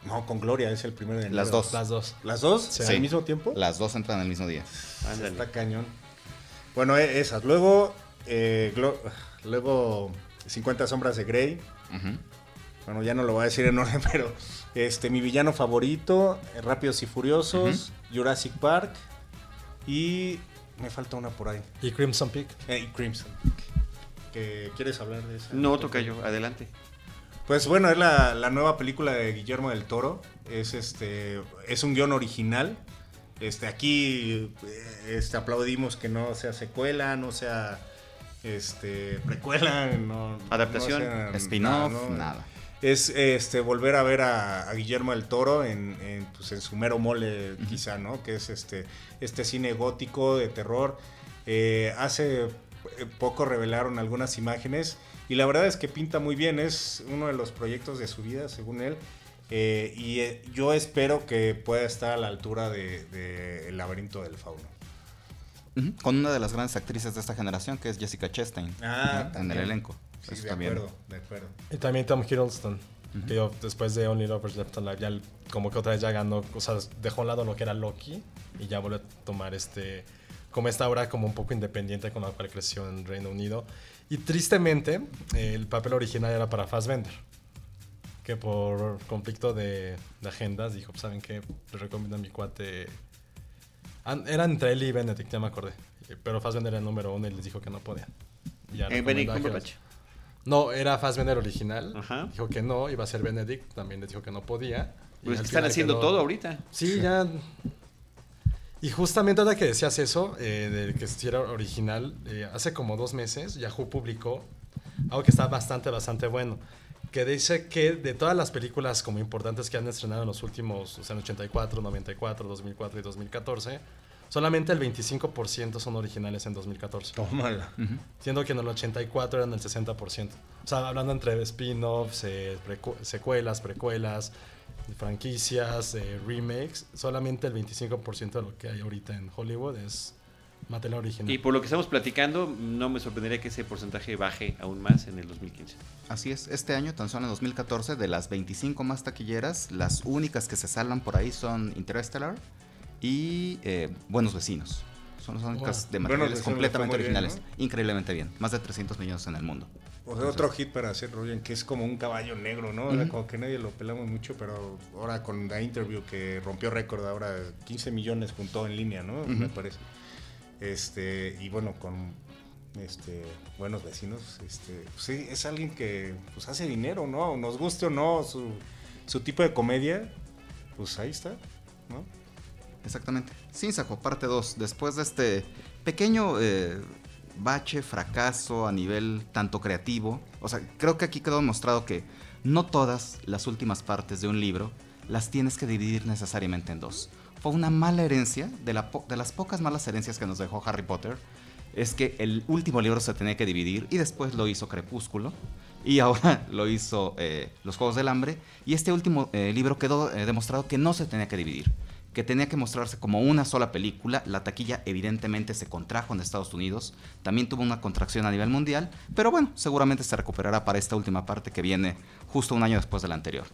No, con Gloria, es el primero de enero. Las dos. Las dos. ¿Las dos? Sí. ¿Al mismo tiempo? Las dos entran el mismo día. Ándale. Está cañón. Bueno, e- esas. Luego, eh, luego 50 sombras de Grey. Bueno, ya no lo voy a decir en orden, [LAUGHS] pero este, mi villano favorito, eh, Rápidos y Furiosos, Jurassic Park y me falta una por ahí. Y Crimson Peak. Eh, y Crimson. Peak. ¿Que ¿Quieres hablar de esa? No, toca yo, adelante. Pues bueno, es la, la nueva película de Guillermo del Toro. Es este es un guion original. Este aquí eh, este, aplaudimos que no sea secuela, no sea este precuela, no Adaptación. no Spin-off, nada, ¿no? nada. Es este volver a ver a, a Guillermo del Toro en, en, pues, en su mero mole, quizá, ¿no? Que es este, este cine gótico de terror. Eh, hace eh, poco revelaron algunas imágenes y la verdad es que pinta muy bien. Es uno de los proyectos de su vida, según él. Eh, y eh, yo espero que pueda estar a la altura de, de El laberinto del fauno. Con una de las grandes actrices de esta generación, que es Jessica Chastain. Ah, en el elenco. Sí, Eso de también. acuerdo, de acuerdo. Y también Tom Hiddleston. Que yo, después de Only Lovers Left Alive, ya como que otra vez ya ganó, o sea, dejó a un lado lo que era Loki y ya volvió a tomar este, como esta obra como un poco independiente con la cual creció en Reino Unido. Y tristemente, el papel original era para Fassbender. Que por conflicto de, de agendas dijo, pues, ¿saben qué? Le recomiendo a mi cuate... An- Era entre él y Benedict, ya me acordé. Eh, Pero Fassbender era el número uno y les dijo que no podían. Y ya Eh, Benedict Cumberbatch. No, era Fassbender original. Ajá. Dijo que no, iba a ser Benedict, también les dijo que no podía. Y Pues que están haciendo quedó- todo ahorita. Sí, ya. Y justamente ahora que decías eso, eh, de que era original, eh, hace como dos meses Yahoo publicó algo que está bastante, bastante bueno. Que dice que de todas las películas como importantes que han estrenado en los últimos, o sea, en 84, 94, 2004 y 2014, solamente el 25% son originales en 2014. Tómala. Siendo que en el 84 eran el 60%. O sea, hablando entre spin-offs, eh, precu- secuelas, precuelas, franquicias, eh, remakes, solamente el 25% de lo que hay ahorita en Hollywood es material original. Y por lo que estamos platicando, no me sorprendería que ese porcentaje baje aún más en el 2015. Así es, este año, tan solo en 2014, de las 25 más taquilleras, las únicas que se salvan por ahí son Interstellar y eh, Buenos Vecinos. Son las únicas Wow. de materiales fue completamente bien, originales. Increíblemente bien. Más de 300 millones en el mundo. O sea, otro hit para hacer Rogen, que es como un caballo negro, ¿no? Como que nadie lo pelamos mucho, pero ahora con la interview que rompió récord, ahora 15 millones juntó en línea, ¿no? Me parece. Este, y bueno, con este, buenos vecinos. Este, pues sí, es alguien que pues, hace dinero, ¿no? Nos guste o no su, su tipo de comedia, pues ahí está, ¿no? Exactamente. Sin saco, parte 2. Después de este pequeño eh, bache, fracaso a nivel tanto creativo. O sea, creo que aquí quedó demostrado que no todas las últimas partes de un libro las tienes que dividir necesariamente en dos. Fue una mala herencia, de, la de las pocas malas herencias que nos dejó Harry Potter, es que el último libro se tenía que dividir y después lo hizo Crepúsculo y [LAUGHS] ahora lo hizo eh, Los Juegos del Hambre y este último eh, libro quedó demostrado que no se tenía que dividir, que tenía que mostrarse como una sola película. La taquilla evidentemente se contrajo en Estados Unidos, también tuvo una contracción a nivel mundial, pero bueno, seguramente se recuperará para esta última parte que viene justo un año después de la anterior.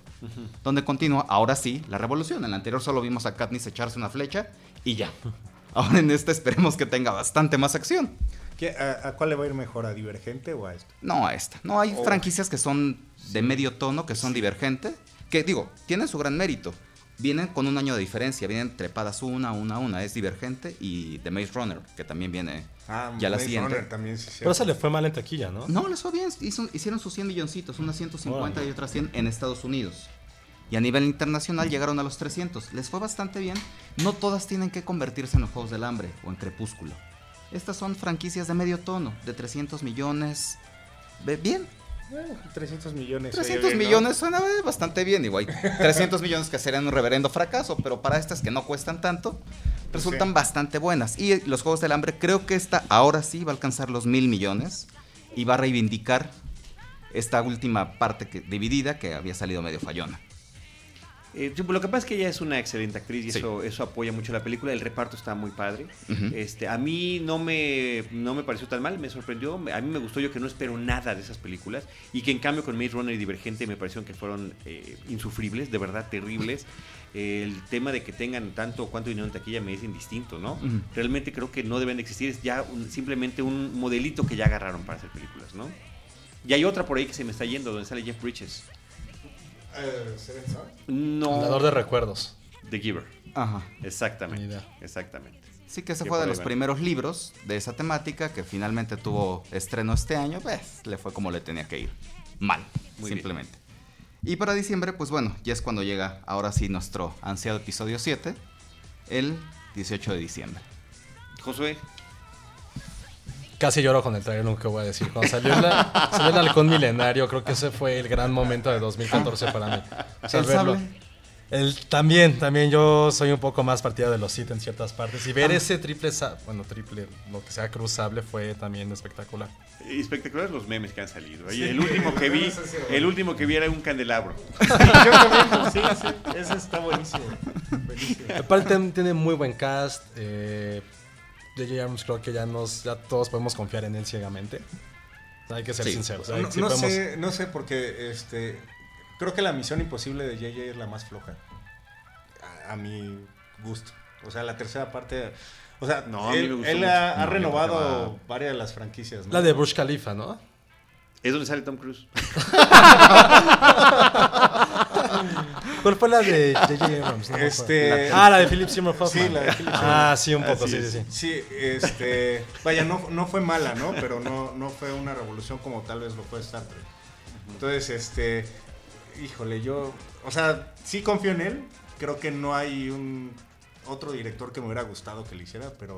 Donde continúa, ahora sí, la revolución. En la anterior solo vimos a Katniss echarse una flecha y ya. [LAUGHS] Ahora en esta esperemos que tenga bastante más acción. ¿Qué- a, a cuál le va a ir mejor? ¿A Divergente o a esto? No a esta. No, hay Oh. franquicias que son de medio tono, que son divergentes, que digo, tienen su gran mérito. Vienen con un año de diferencia, vienen trepadas una, una, una. Es divergente y The Maze Runner, que también viene Ah, ya la Maze siguiente. Runner también, sí, Pero se le fue mal en taquilla, ¿no? No, les fue bien. hizo- hicieron sus 100 milloncitos, unas 150 y Órale. otras 100 en Estados Unidos. Y a nivel internacional llegaron a los 300. Les fue bastante bien. No todas tienen que convertirse en los Juegos del Hambre o en Crepúsculo. Estas son franquicias de medio tono, de 300 millones. Bien, Eh, 300 millones. 300 oye, ¿no? millones suena bastante bien, igual. 300 millones que serían un reverendo fracaso, pero para estas que no cuestan tanto, resultan Sí. bastante buenas. Y los Juegos del Hambre, creo que esta ahora sí va a alcanzar los mil millones y va a reivindicar esta última parte que, dividida que había salido medio fallona. Eh, sí, lo que pasa es que ella es una excelente actriz y Sí. eso, eso apoya mucho la película. El reparto está muy padre. Este, a mí no me, no me pareció tan mal, me sorprendió. A mí me gustó yo que no espero nada de esas películas y que en cambio con Maze Runner y Divergente me parecieron que fueron eh, insufribles, de verdad terribles. [LAUGHS] el tema de que tengan tanto o cuánto dinero en taquilla me es indistinto, ¿no? Realmente creo que no deben de existir, es ya un- simplemente un modelito que ya agarraron para hacer películas, ¿no? Y hay otra por ahí que se me está yendo, donde sale Jeff Bridges. Eh. No. Hablador de recuerdos. The Giver. Ajá. Exactamente. Exactamente. Sí que ese fue de los primeros libros de esa temática que finalmente tuvo estreno este año, pues le fue como le tenía que ir. Mal, Muy simplemente. Y para diciembre, pues bueno, ya es cuando llega ahora sí nuestro ansiado episodio 7, el 18 de diciembre. Josué. Casi lloro con el trailer, nunca voy a decir. Cuando salió, la- salió el halcón milenario, creo que ese fue el gran momento de 2014 para mí. O sea, ¿El verlo. El- también, también yo soy un poco más partidario de los Sith en ciertas partes. Y ver ese triple, bueno, triple, lo que sea cruzable fue también espectacular. Espectaculares los memes que han salido. Y el último que vi, [LAUGHS] el último que vi era un candelabro. [LAUGHS] Yo también, sí, sí. Ese está buenísimo. Buenísimo. Aparte tiene muy buen cast. Eh, J.J. Abrams creo que ya nos, ya todos podemos confiar en él ciegamente. Hay que ser Sí. sinceros. No, no sí podemos- sé, no sé, porque este, creo que la misión imposible de JJ es la más floja. A, a mi gusto. O sea, la tercera parte. O sea, No, a mí me él, él ha, renovado va- varias de las franquicias. ¿no? La de Burj Khalifa, ¿no? Es donde sale Tom Cruise. [LAUGHS] [LAUGHS] [LAUGHS] ¿Cuál fue la de J.J. Abrams? No. Este. Ah, la de Philip Seymour Hoffman. Sí, la de Philip Ah, sí, un poco, Así sí, es. sí, sí. Sí, este. Vaya, no, no fue mala, ¿no? Pero no, no fue una revolución como tal vez lo fue Star Trek. Entonces, este. Híjole, yo. O sea, sí confío en él. Creo que no hay un otro director que me hubiera gustado que lo hiciera, pero.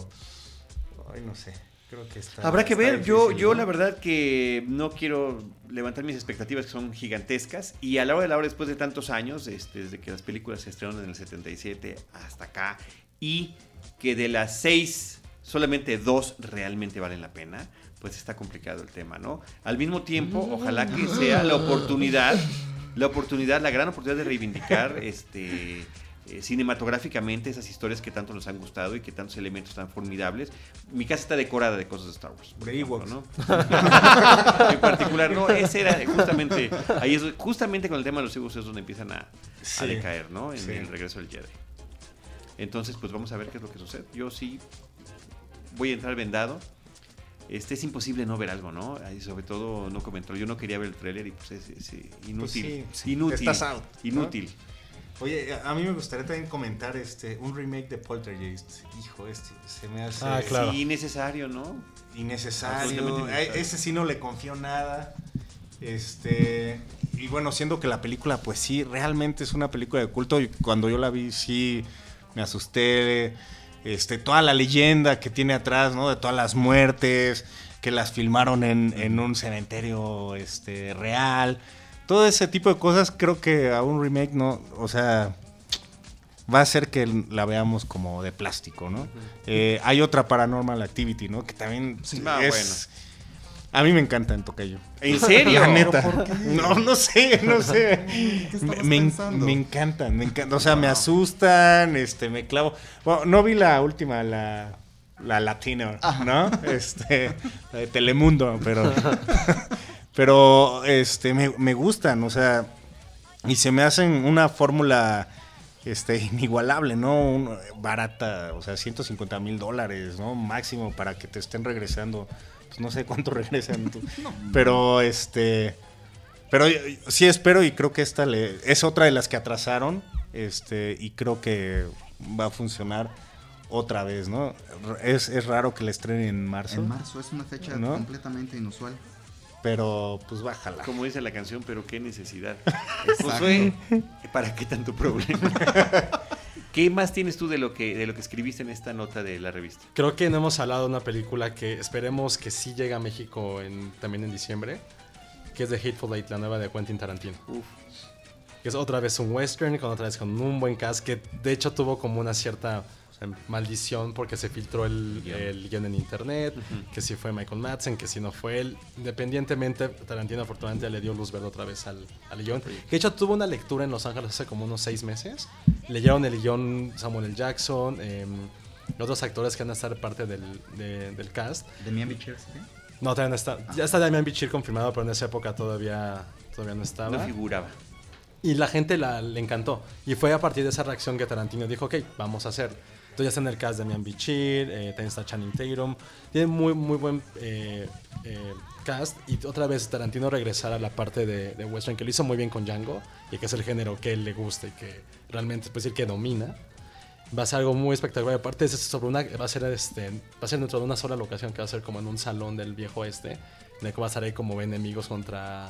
Ay, no sé. Creo que está. Habrá que está ver. Yo, difícil, yo ¿no? la verdad que no quiero levantar mis expectativas que son gigantescas. Y a la hora de la hora, después de tantos años, este, desde que las películas se estrenaron en el 77 hasta acá, y que de las seis, solamente dos realmente valen la pena, pues está complicado el tema, ¿no? Al mismo tiempo, ojalá que sea la oportunidad, la oportunidad, la gran oportunidad de reivindicar este. Eh, cinematográficamente esas historias que tanto nos han gustado y que tantos elementos tan formidables. Mi casa está decorada de cosas de Star Wars. De ejemplo. ¿no? [LAUGHS] en particular, no, ese era justamente, ahí es justamente con el tema de los Ewoks es donde empiezan a, a Sí. decaer, ¿no? En Sí. el regreso del Jedi. Entonces, pues vamos a ver qué es lo que sucede. Yo sí voy a entrar vendado. Este es imposible no ver algo, ¿no? Ahí sobre todo no comentó. Yo no quería ver el tráiler y pues es, es, eh, inútil. sí, sí. Inútil. Estás out, ¿no? Oye, a mí me gustaría también comentar este un remake de Poltergeist. Hijo, este se me hace Ah, claro. Sí, necesario, ¿no? innecesario. Innecesario. ese sí no le confío nada. Este, y bueno, siendo que la película, pues sí, realmente es una película de culto. Y cuando yo la vi, sí, me asusté. Este, toda la leyenda que tiene atrás, ¿no? De todas las muertes, que las filmaron en, en un cementerio este, real. Todo ese tipo de cosas, creo que a un remake, no, o sea, va a hacer que la veamos como de plástico, ¿no? Eh, hay otra Paranormal Activity, ¿no? Que también Ah, es... A mí me encanta en Tocayo. ¿En serio? La neta. ¿Por qué? No, no sé, no sé. ¿Qué estabas me, en- pensando? me encantan, me encantan. O sea, me asustan, este, me clavo. Bueno, no vi la última, la, la Latino, ¿no? Este, la de Telemundo, pero. [LAUGHS] pero, este, me, me gustan, o sea. Y se me hacen una fórmula este, [LAUGHS] inigualable, ¿no? Un- barata, o sea, 150 mil dólares, ¿no? Máximo para que te estén regresando. Pues no sé cuánto [LAUGHS] regresan tú. Pero, este... Pero yo sí espero y creo que esta le, es otra de las que atrasaron. Este, y creo que va a funcionar otra vez, ¿no? Es, es raro que la estrenen en marzo. En marzo es una fecha ¿No? completamente inusual. Pero pues bájala. Como dice la canción, pero qué necesidad. [LAUGHS] Josué, ¿para qué tanto problema? [LAUGHS] ¿Qué más tienes tú de lo que de lo que escribiste en esta nota de la revista? Creo que no hemos hablado de una película que esperemos que sí llegue a México en- también en diciembre, que es The Hateful Eight, la nueva de Quentin Tarantino. Uf. Que es otra vez un western, con otra vez con un buen cast, que de hecho tuvo como una cierta maldición porque se filtró el, el guion en internet, que si fue Michael Madsen, que si no fue él. Independientemente, Tarantino afortunadamente le dio luz verde otra vez al, al guion. Que de hecho tuvo una lectura en Los Ángeles hace como unos seis meses. Leyeron el guion Samuel L. Jackson, em, otros actores que van a estar parte del, de- del cast. De Miami Cheers, ¿sí? No, todavía no está. Ya está Damian Bichir confirmado, pero en esa época todavía, todavía no estaba. No figuraba. Y la gente la, le encantó. Y fue a partir de esa reacción que Tarantino dijo, ok, vamos a hacer. Entonces ya está en el cast de Mian Bichir, eh, también está Channing Tatum. Tiene muy, muy buen eh, eh, cast. Y otra vez Tarantino regresar a la parte de, de western que lo hizo muy bien con Django. Y que es el género que él le gusta y que realmente es decir que domina. Va a ser algo muy espectacular. Aparte es sobre una, va a ser este, va a ser dentro de una sola locación que va a ser como en un salón del viejo este, en el que va a estar ahí como enemigos contra,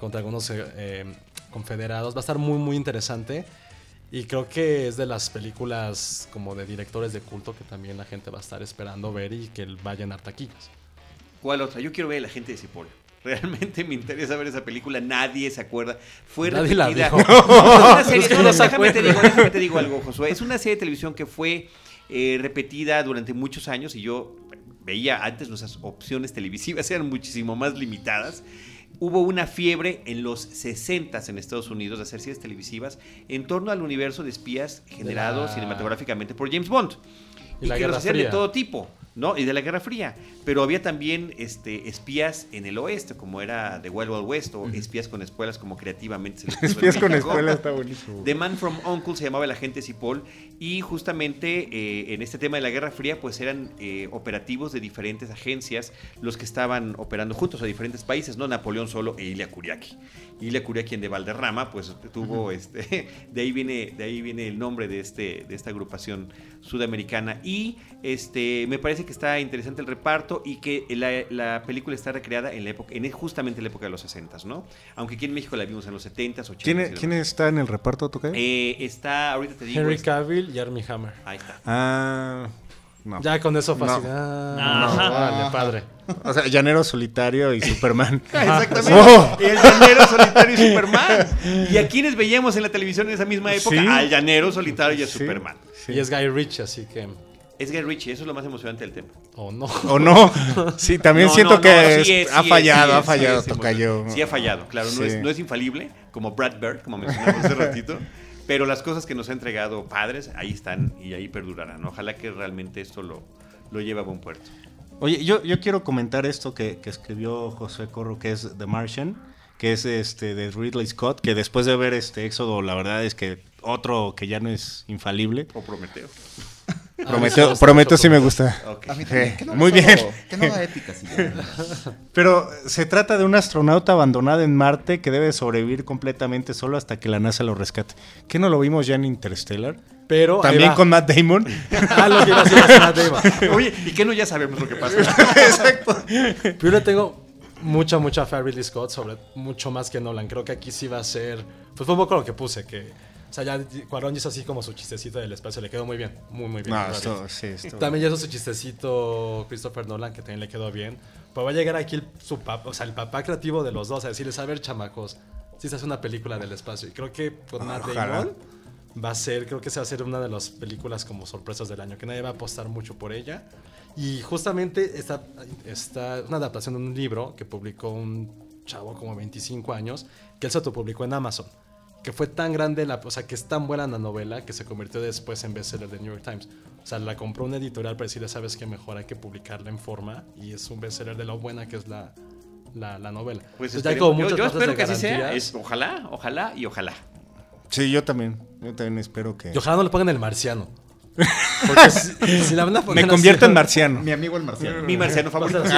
contra algunos eh, eh, confederados. Va a estar muy muy interesante y creo que es de las películas como de directores de culto que también la gente va a estar esperando ver y que va a llenar taquillas. ¿Cuál otra? Yo quiero ver a la gente de Cipolla. [LAUGHS] Realmente me interesa ver esa película. Nadie se acuerda. Fue Nadie la vio. [LAUGHS] No, es una serie- [LAUGHS] Es que no, no se déjame, te digo, déjame te digo algo, Josué. Es una serie de televisión que fue eh, repetida durante muchos años y yo veía antes nuestras opciones televisivas eran muchísimo más limitadas. Hubo una fiebre en los 60 en Estados Unidos de hacer series televisivas en torno al universo de espías generado la- cinematográficamente por James Bond. Y que los hacían de todo tipo, ¿no? Y de la Guerra Fría. Pero había también este, espías en el oeste, como era The Wild Wild West, o espías con escuelas, como creativamente se les [LAUGHS] Espías con escuela está buenísimo. The Man from Uncle se llamaba el agente Cipoll y justamente eh, en este tema de la Guerra Fría pues eran eh, operativos de diferentes agencias los que estaban operando juntos a diferentes países, no Napoleón solo e Ilia Kuriaki. Ilia Kuriaki en de Valderrama pues tuvo este [LAUGHS] de ahí viene de ahí viene el nombre de este de esta agrupación sudamericana y este me parece que está interesante el reparto y que la, la película está recreada en la época en justamente la época de los 60 ¿no? Aunque aquí en México la vimos en los 70s, 80s. ¿Quién, quién está en el reparto, Tocayo? Eh, está, ahorita te digo. Henry Cavill y Armie Hammer. Ahí está. Ah, no. Ya con eso fácil. No. Ah, vale, padre. O sea, Llanero Solitario y Superman. [LAUGHS] Exactamente. Oh. El llanero solitario y Superman. ¿Y a quienes veíamos en la televisión en esa misma época? Sí. Al llanero solitario y a Sí. Superman. Sí. Y es Guy Ritchie, así que. Es Guy Ritchie, eso es lo más emocionante del tema. O no. ¿O no? Sí, también No, siento no, que no, sí es- es, ha sí es, fallado, sí ha es, fallado, sí es Tocayo. emocionante. Sí ha fallado, claro. No, es, no es infalible, como Brad Bird, como mencionamos hace ratito. Pero las cosas que nos ha entregado padres, ahí están y ahí perdurarán. Ojalá que realmente esto lo, lo lleve a buen puerto. Oye, yo, yo quiero comentar esto que, que escribió José Corro, que es The Martian, que es este de Ridley Scott, que después de ver este Éxodo, la verdad es que otro que ya no es infalible. O Prometeo. Prometeo, Prometeo sí me gusta. A mí también. Eh, ¿Qué no muy bien. ¿Qué no ética si? [LAUGHS] Pero se trata de un astronauta abandonado en Marte que debe sobrevivir completamente solo hasta que la NASA lo rescate. ¿Qué no lo vimos ya en Interstellar? Pero También con Matt Damon. [LAUGHS] Ah, lo que iba a decir Matt Damon. Oye, ¿y qué no ya sabemos lo que pasa? [LAUGHS] Pero yo le tengo mucha, mucha fe a Ridley Scott, sobre mucho más que Nolan. Creo que aquí sí va a ser. Pues fue un poco lo que puse, que. O sea, ya Cuarón hizo así como su chistecito del espacio, le quedó muy bien. Muy, muy bien. No, esto, sí, esto- También ya hizo su chistecito Christopher Nolan, que también le quedó bien. Pero va a llegar aquí el, su papá, o sea, el papá creativo de los dos, a decirles, a ver, chamacos, si se hace una película del espacio. Y creo que con Matt ojalá. Damon va a ser, creo que se va a hacer una de las películas como sorpresas del año, que nadie va a apostar mucho por ella. Y justamente está, está una adaptación de un libro que publicó un chavo como 25 años, que él se autopublicó en Amazon. Que fue tan grande, la, o sea, que es tan buena la novela que se convirtió después en bestseller de New York Times. O sea, la compró una editorial para decirle, sabes que mejor hay que publicarla en forma. Y es un bestseller de lo buena que es la, la, la novela. Pues Entonces, ya hay como yo, muchas yo cosas espero de que así sea. Es, ojalá, ojalá y ojalá. Sí, yo también. Yo también espero que... Y ojalá no le pongan el marciano. [LAUGHS] Porque si, si la van a poner Me convierto así- en marciano. Mi amigo el marciano. Mi marciano favorito. [LAUGHS]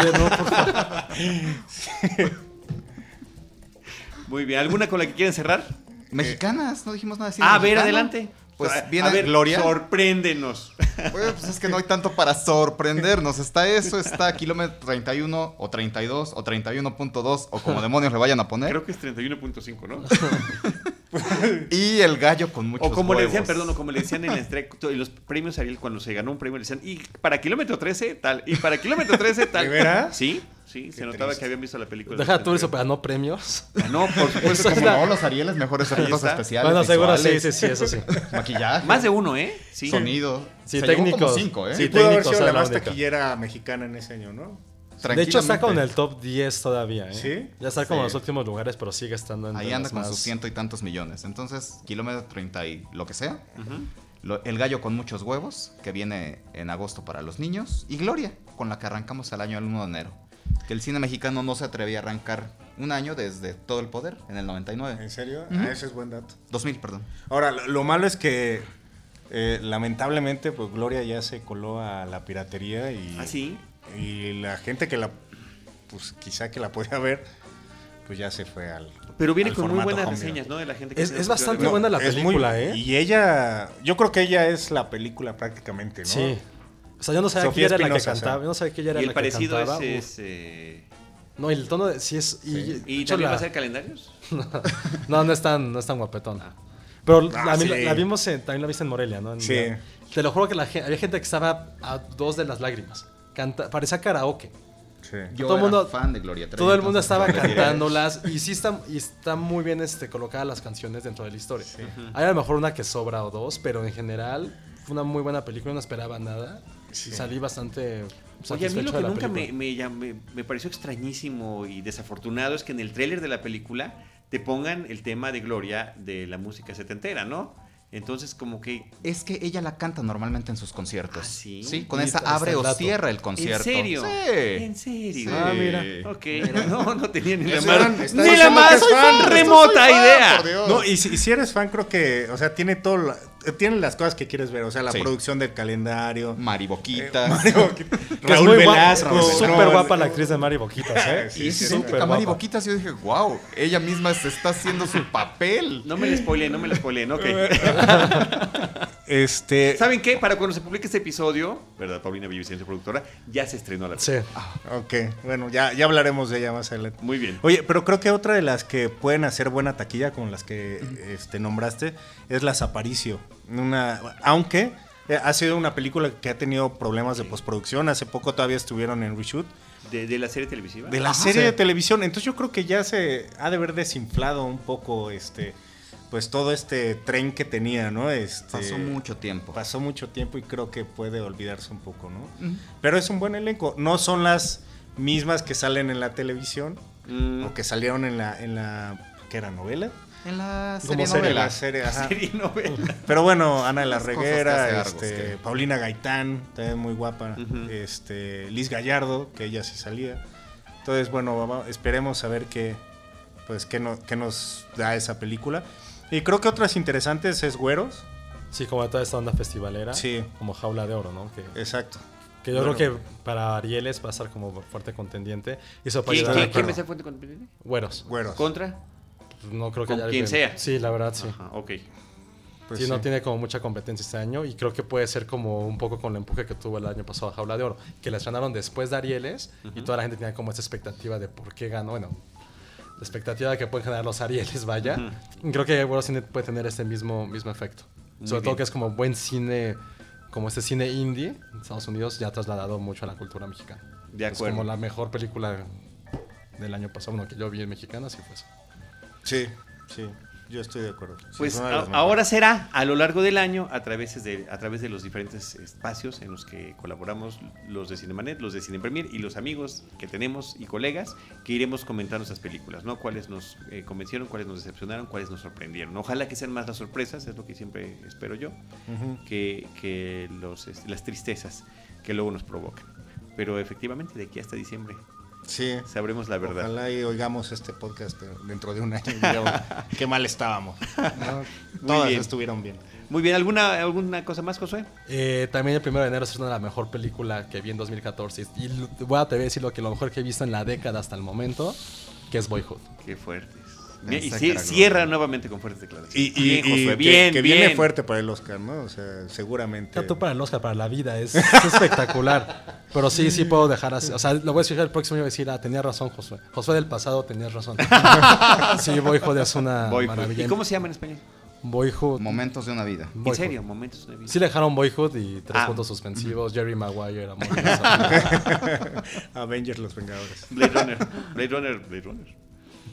Muy bien. ¿Alguna con la que quieren cerrar? Mexicanas, no dijimos nada cine Ah, a ver, adelante. Pues viene a ver, Gloria. Sorpréndenos. Bueno, pues es que no hay tanto para sorprendernos. Está eso, está kilómetro 31 o 32 o 31.2 o como demonios le vayan a poner. Creo que es 31.5, ¿no? [LAUGHS] Y el gallo con muchos O como le decían, perdón, o como le decían en, entrega- en los premios Ariel cuando se ganó un premio, le decían, y para kilómetro 13, tal, y para kilómetro 13, [LAUGHS] tal. ¿De veras? Sí, sí, se notaba triste. que habían visto la película. Deja tú eso, pero no premios. No, por supuesto. Como la- no, los Arieles, mejores efectos especiales. Bueno, seguro sí, sí, sí, eso sí. [LAUGHS] Maquillaje. Más de uno, ¿eh? Sí. Sonido. Sí, Se como técnicos. cinco, ¿eh? Sí, Pudo haber sido la más única. taquillera mexicana en ese año, ¿no? De hecho, está con el top 10 todavía, ¿eh? ¿Sí? Ya está como en los Sí. últimos lugares, pero sigue estando en Ahí anda con sus ciento y tantos millones. Entonces, kilómetro 30 y lo que sea. Lo- el gallo con muchos huevos, que viene en agosto para los niños. Y Gloria, con la que arrancamos el año el 1 de enero. Que el cine mexicano no se atrevía a arrancar un año desde todo el poder, en el 99. ¿En serio? Ah, ese es buen dato. 2000, perdón. Ahora, lo, lo malo es que eh, lamentablemente, pues Gloria ya se coló a la piratería y, ¿Ah, sí? y la gente que la, pues quizá que la podía ver, pues ya se fue al. Pero viene al con muy buenas home reseñas, video. ¿no? De la gente que Es- se es bastante buena la película, ¿eh? Y ella, yo creo que ella es la película prácticamente, ¿no? Sí. O sea, yo no sabía Sofía que ella era la que cantaba. Yo no sabía que ella era Y el la que parecido cantaba. es... No, y el tono de, sí es... Y, de ¿Y también la- va a ser calendarios? [LAUGHS] No, no es tan, no es tan guapetón. Pero Ah, la, sí. la- la vimos en, también la viste en Morelia, ¿no? En- Sí. Te lo juro que había gente que estaba a dos de las lágrimas. Canta, parecía karaoke. Sí. Yo Todo el era mundo- fan de Gloria Trevi, Todo el mundo estaba cantándolas y sí está, y está muy bien este, colocadas las canciones dentro de la historia. Hay a lo mejor una que sobra o dos, pero en general fue una muy buena película, no esperaba nada. Y salí bastante Oye, a mí lo que nunca me, me, me- me pareció extrañísimo y desafortunado es que en el tráiler de la película te pongan el tema de Gloria de la música setentera, ¿no? Entonces como que... Es que ella la canta normalmente en sus conciertos. ¿Ah, sí? con Y esa abre o dato. cierra el concierto. ¿En serio? Sí. ¿En serio? Sí. Ah, mira. Ok, [LAUGHS] no, no tenía ni la más, ni la más fan. remota fan, idea. por Dios. No, y si, y si eres fan, creo que, o sea, tiene todo, eh, tiene las cosas que quieres ver, o sea, la Sí. producción del calendario. Mariboquita. Mario- [LAUGHS] Que es Raúl muy guapa- Velasco. Súper guapa la actriz de Mari Boquitas, ¿eh? [LAUGHS] Sí, Y sí, sí. a Mari Boquitas. Yo dije, wow, ella misma se está haciendo su papel. No me la spoileen, no me la spoileen, ok. [LAUGHS] Este, ¿Saben qué? Para cuando se publique este episodio, ¿verdad? Paulina Villavicencio, productora, ya se estrenó la Sí. ok, bueno, ya, ya hablaremos de ella más adelante. Muy bien. Oye, pero creo que otra de las que pueden hacer buena taquilla, como las que este, nombraste, es Las Aparicio. Una, aunque eh, ha sido una película que ha tenido problemas de postproducción. Hace poco todavía estuvieron en reshoot. De, de la serie televisiva. De la Ajá, serie sí. de televisión. Entonces yo creo que ya se ha de haber desinflado un poco este pues todo este tren que tenía, ¿no? Este, Pasó mucho tiempo. Pasó mucho tiempo y creo que puede olvidarse un poco, ¿no? Pero es un buen elenco. No son las mismas que salen en la televisión Mm, o que salieron en la en la ¿qué era novela? En la Como serie serie, novela. La serie, [LAUGHS] ajá. serie novela. Pero bueno, Ana de la Reguera, este, Paulina Gaitán, también muy guapa, este, Liz Gallardo, que ella sí salía. Entonces, bueno, vamos- esperemos a ver qué, pues, qué, no- qué nos da esa película. Y creo que otras interesantes es Güeros, Sí, como toda esta onda festivalera. Sí. Como jaula de oro, ¿no? Que, Exacto. que yo Bueno. creo que para Arieles va a ser como fuerte contendiente. Y eso puede ¿Quién, quién, a- quién me hace fuente con Güeros. Güeros. ¿Contra? No creo que haya quien sea. Sí, la verdad, sí. Ajá, ok. Pues sí, sí. no tiene como mucha competencia este año y creo que puede ser como un poco con el empuje que tuvo el año pasado a Jaula de Oro, que la estrenaron después de Arieles y toda la gente tenía como esa expectativa de por qué ganó. Bueno, expectativa de que pueden ganar los Arieles, vaya. Y Creo que World Cine puede tener este mismo, mismo efecto. Muy Sobre bien. todo que es como buen cine, como este cine indie en Estados Unidos, ya trasladado mucho a la cultura mexicana. De Es acuerdo. como la mejor película del año pasado, bueno, que yo vi en mexicana, sí fue eso. Sí, sí. Yo estoy de acuerdo. Pues a- ahora será a lo largo del año a través de a través de los diferentes espacios en los que colaboramos los de Cinemanet, los de Cine Premier y los amigos que tenemos y colegas que iremos comentando estas películas, ¿no? Cuáles nos eh, convencieron, cuáles nos decepcionaron, cuáles nos sorprendieron. Ojalá que sean más las sorpresas, es lo que siempre espero yo, Ujú. que, que los, las tristezas que luego nos provocan. Pero efectivamente, de aquí hasta diciembre Sí. sabremos la verdad. Ojalá y oigamos este podcast dentro de un año y digamos [LAUGHS] qué mal estábamos. Todas bien. estuvieron bien. Muy bien, ¿alguna, alguna cosa más, Josué? Eh, también el 1 de enero es una de las mejor película que vi en 2014. Y voy a a decir lo que lo mejor que he visto en la década hasta el momento, que es Boyhood. Qué fuertes. Bien, y cierra nuevamente con fuertes declaraciones. Y, y- bien, y Josué, que- bien, que, bien. viene fuerte para el Oscar, ¿no? O sea, seguramente. Tú para el Oscar, para la vida, es, es espectacular. Pero sí, sí puedo dejar así. O sea, lo voy a decir el próximo y voy a decir, ah, tenía razón, Josué. Josué del pasado, tenías razón. [LAUGHS] sí, Boyhood es una Boyhood. maravilla. ¿Y cómo se llama en español? Boyhood. Momentos de una vida. En serio, momentos de vida. Sí le dejaron Boyhood y tres Ah. puntos suspensivos. Jerry Maguire, amor. [LAUGHS] [LAUGHS] Avengers Los Vengadores. Blade Runner. Blade Runner, Blade Runner.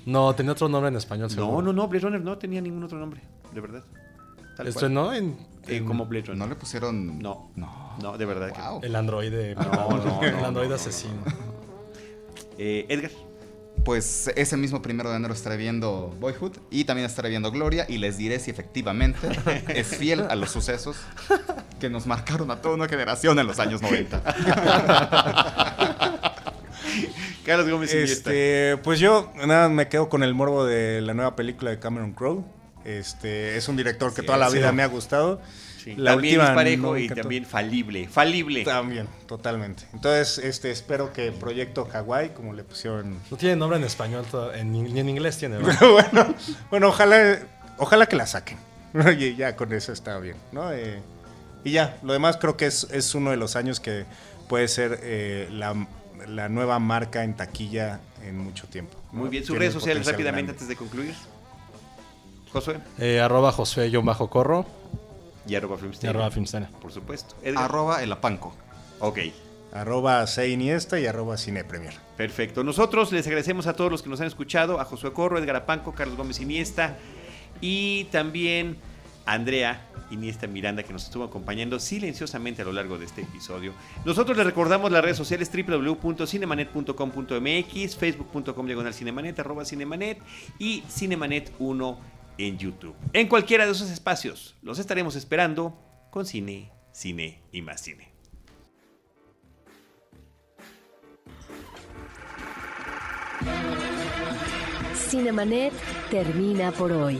No, tenía otro nombre en español, No, seguro. no, no, Blade Runner no tenía ningún otro nombre, de verdad. Tal cual. Estrenó en, Eh, en como Blade ¿No Runner. le pusieron...? No, No. no, de verdad que no. Wow. el androide. No, no, [LAUGHS] el no, androide no, asesino. Eh, Edgar. Pues ese mismo primero de enero estaré viendo Boyhood y también estaré viendo Gloria y les diré si efectivamente [LAUGHS] es fiel a los sucesos que nos marcaron a toda una generación en los años 90. [LAUGHS] Carlos Gómez Iniesta. Este, pues yo nada me quedo con el morbo de la nueva película de Cameron Crowe. Este, es un director que Sí, toda la sí. vida me ha gustado. Sí, La también última no me y encantó. también falible. Falible. También, totalmente. Entonces, este, espero que Proyecto Hawái, como le pusieron. No tiene nombre en español, en, ni en inglés tiene, ¿no? [LAUGHS] bueno, bueno, ojalá, ojalá que la saquen. [LAUGHS] y ya con eso está bien, ¿no? Eh, y ya, lo demás creo que es, es uno de los años que puede ser eh, la, la nueva marca en taquilla en mucho tiempo. ¿no? Muy bien, sus redes sociales rápidamente grande. antes de concluir. Josué Eh, arroba Josué-Corro y arroba y Filmsteria. arroba Filmsteria. Por supuesto. Edgar. Arroba el apanco. Ok. Arroba C Iniesta y arroba Cine Premier. Perfecto. Nosotros les agradecemos a todos los que nos han escuchado, a Josué Corro, Edgar Apanco, Carlos Gómez Iniesta y también Andrea Iniesta Miranda que nos estuvo acompañando silenciosamente a lo largo de este episodio. Nosotros les recordamos las redes sociales www.cinemanet.com.mx, facebook.com diagonal cinemanet, arroba cinemanet y cinemanet1 en YouTube. En cualquiera de esos espacios los estaremos esperando con cine, cine y más cine. Cinemanet termina por hoy.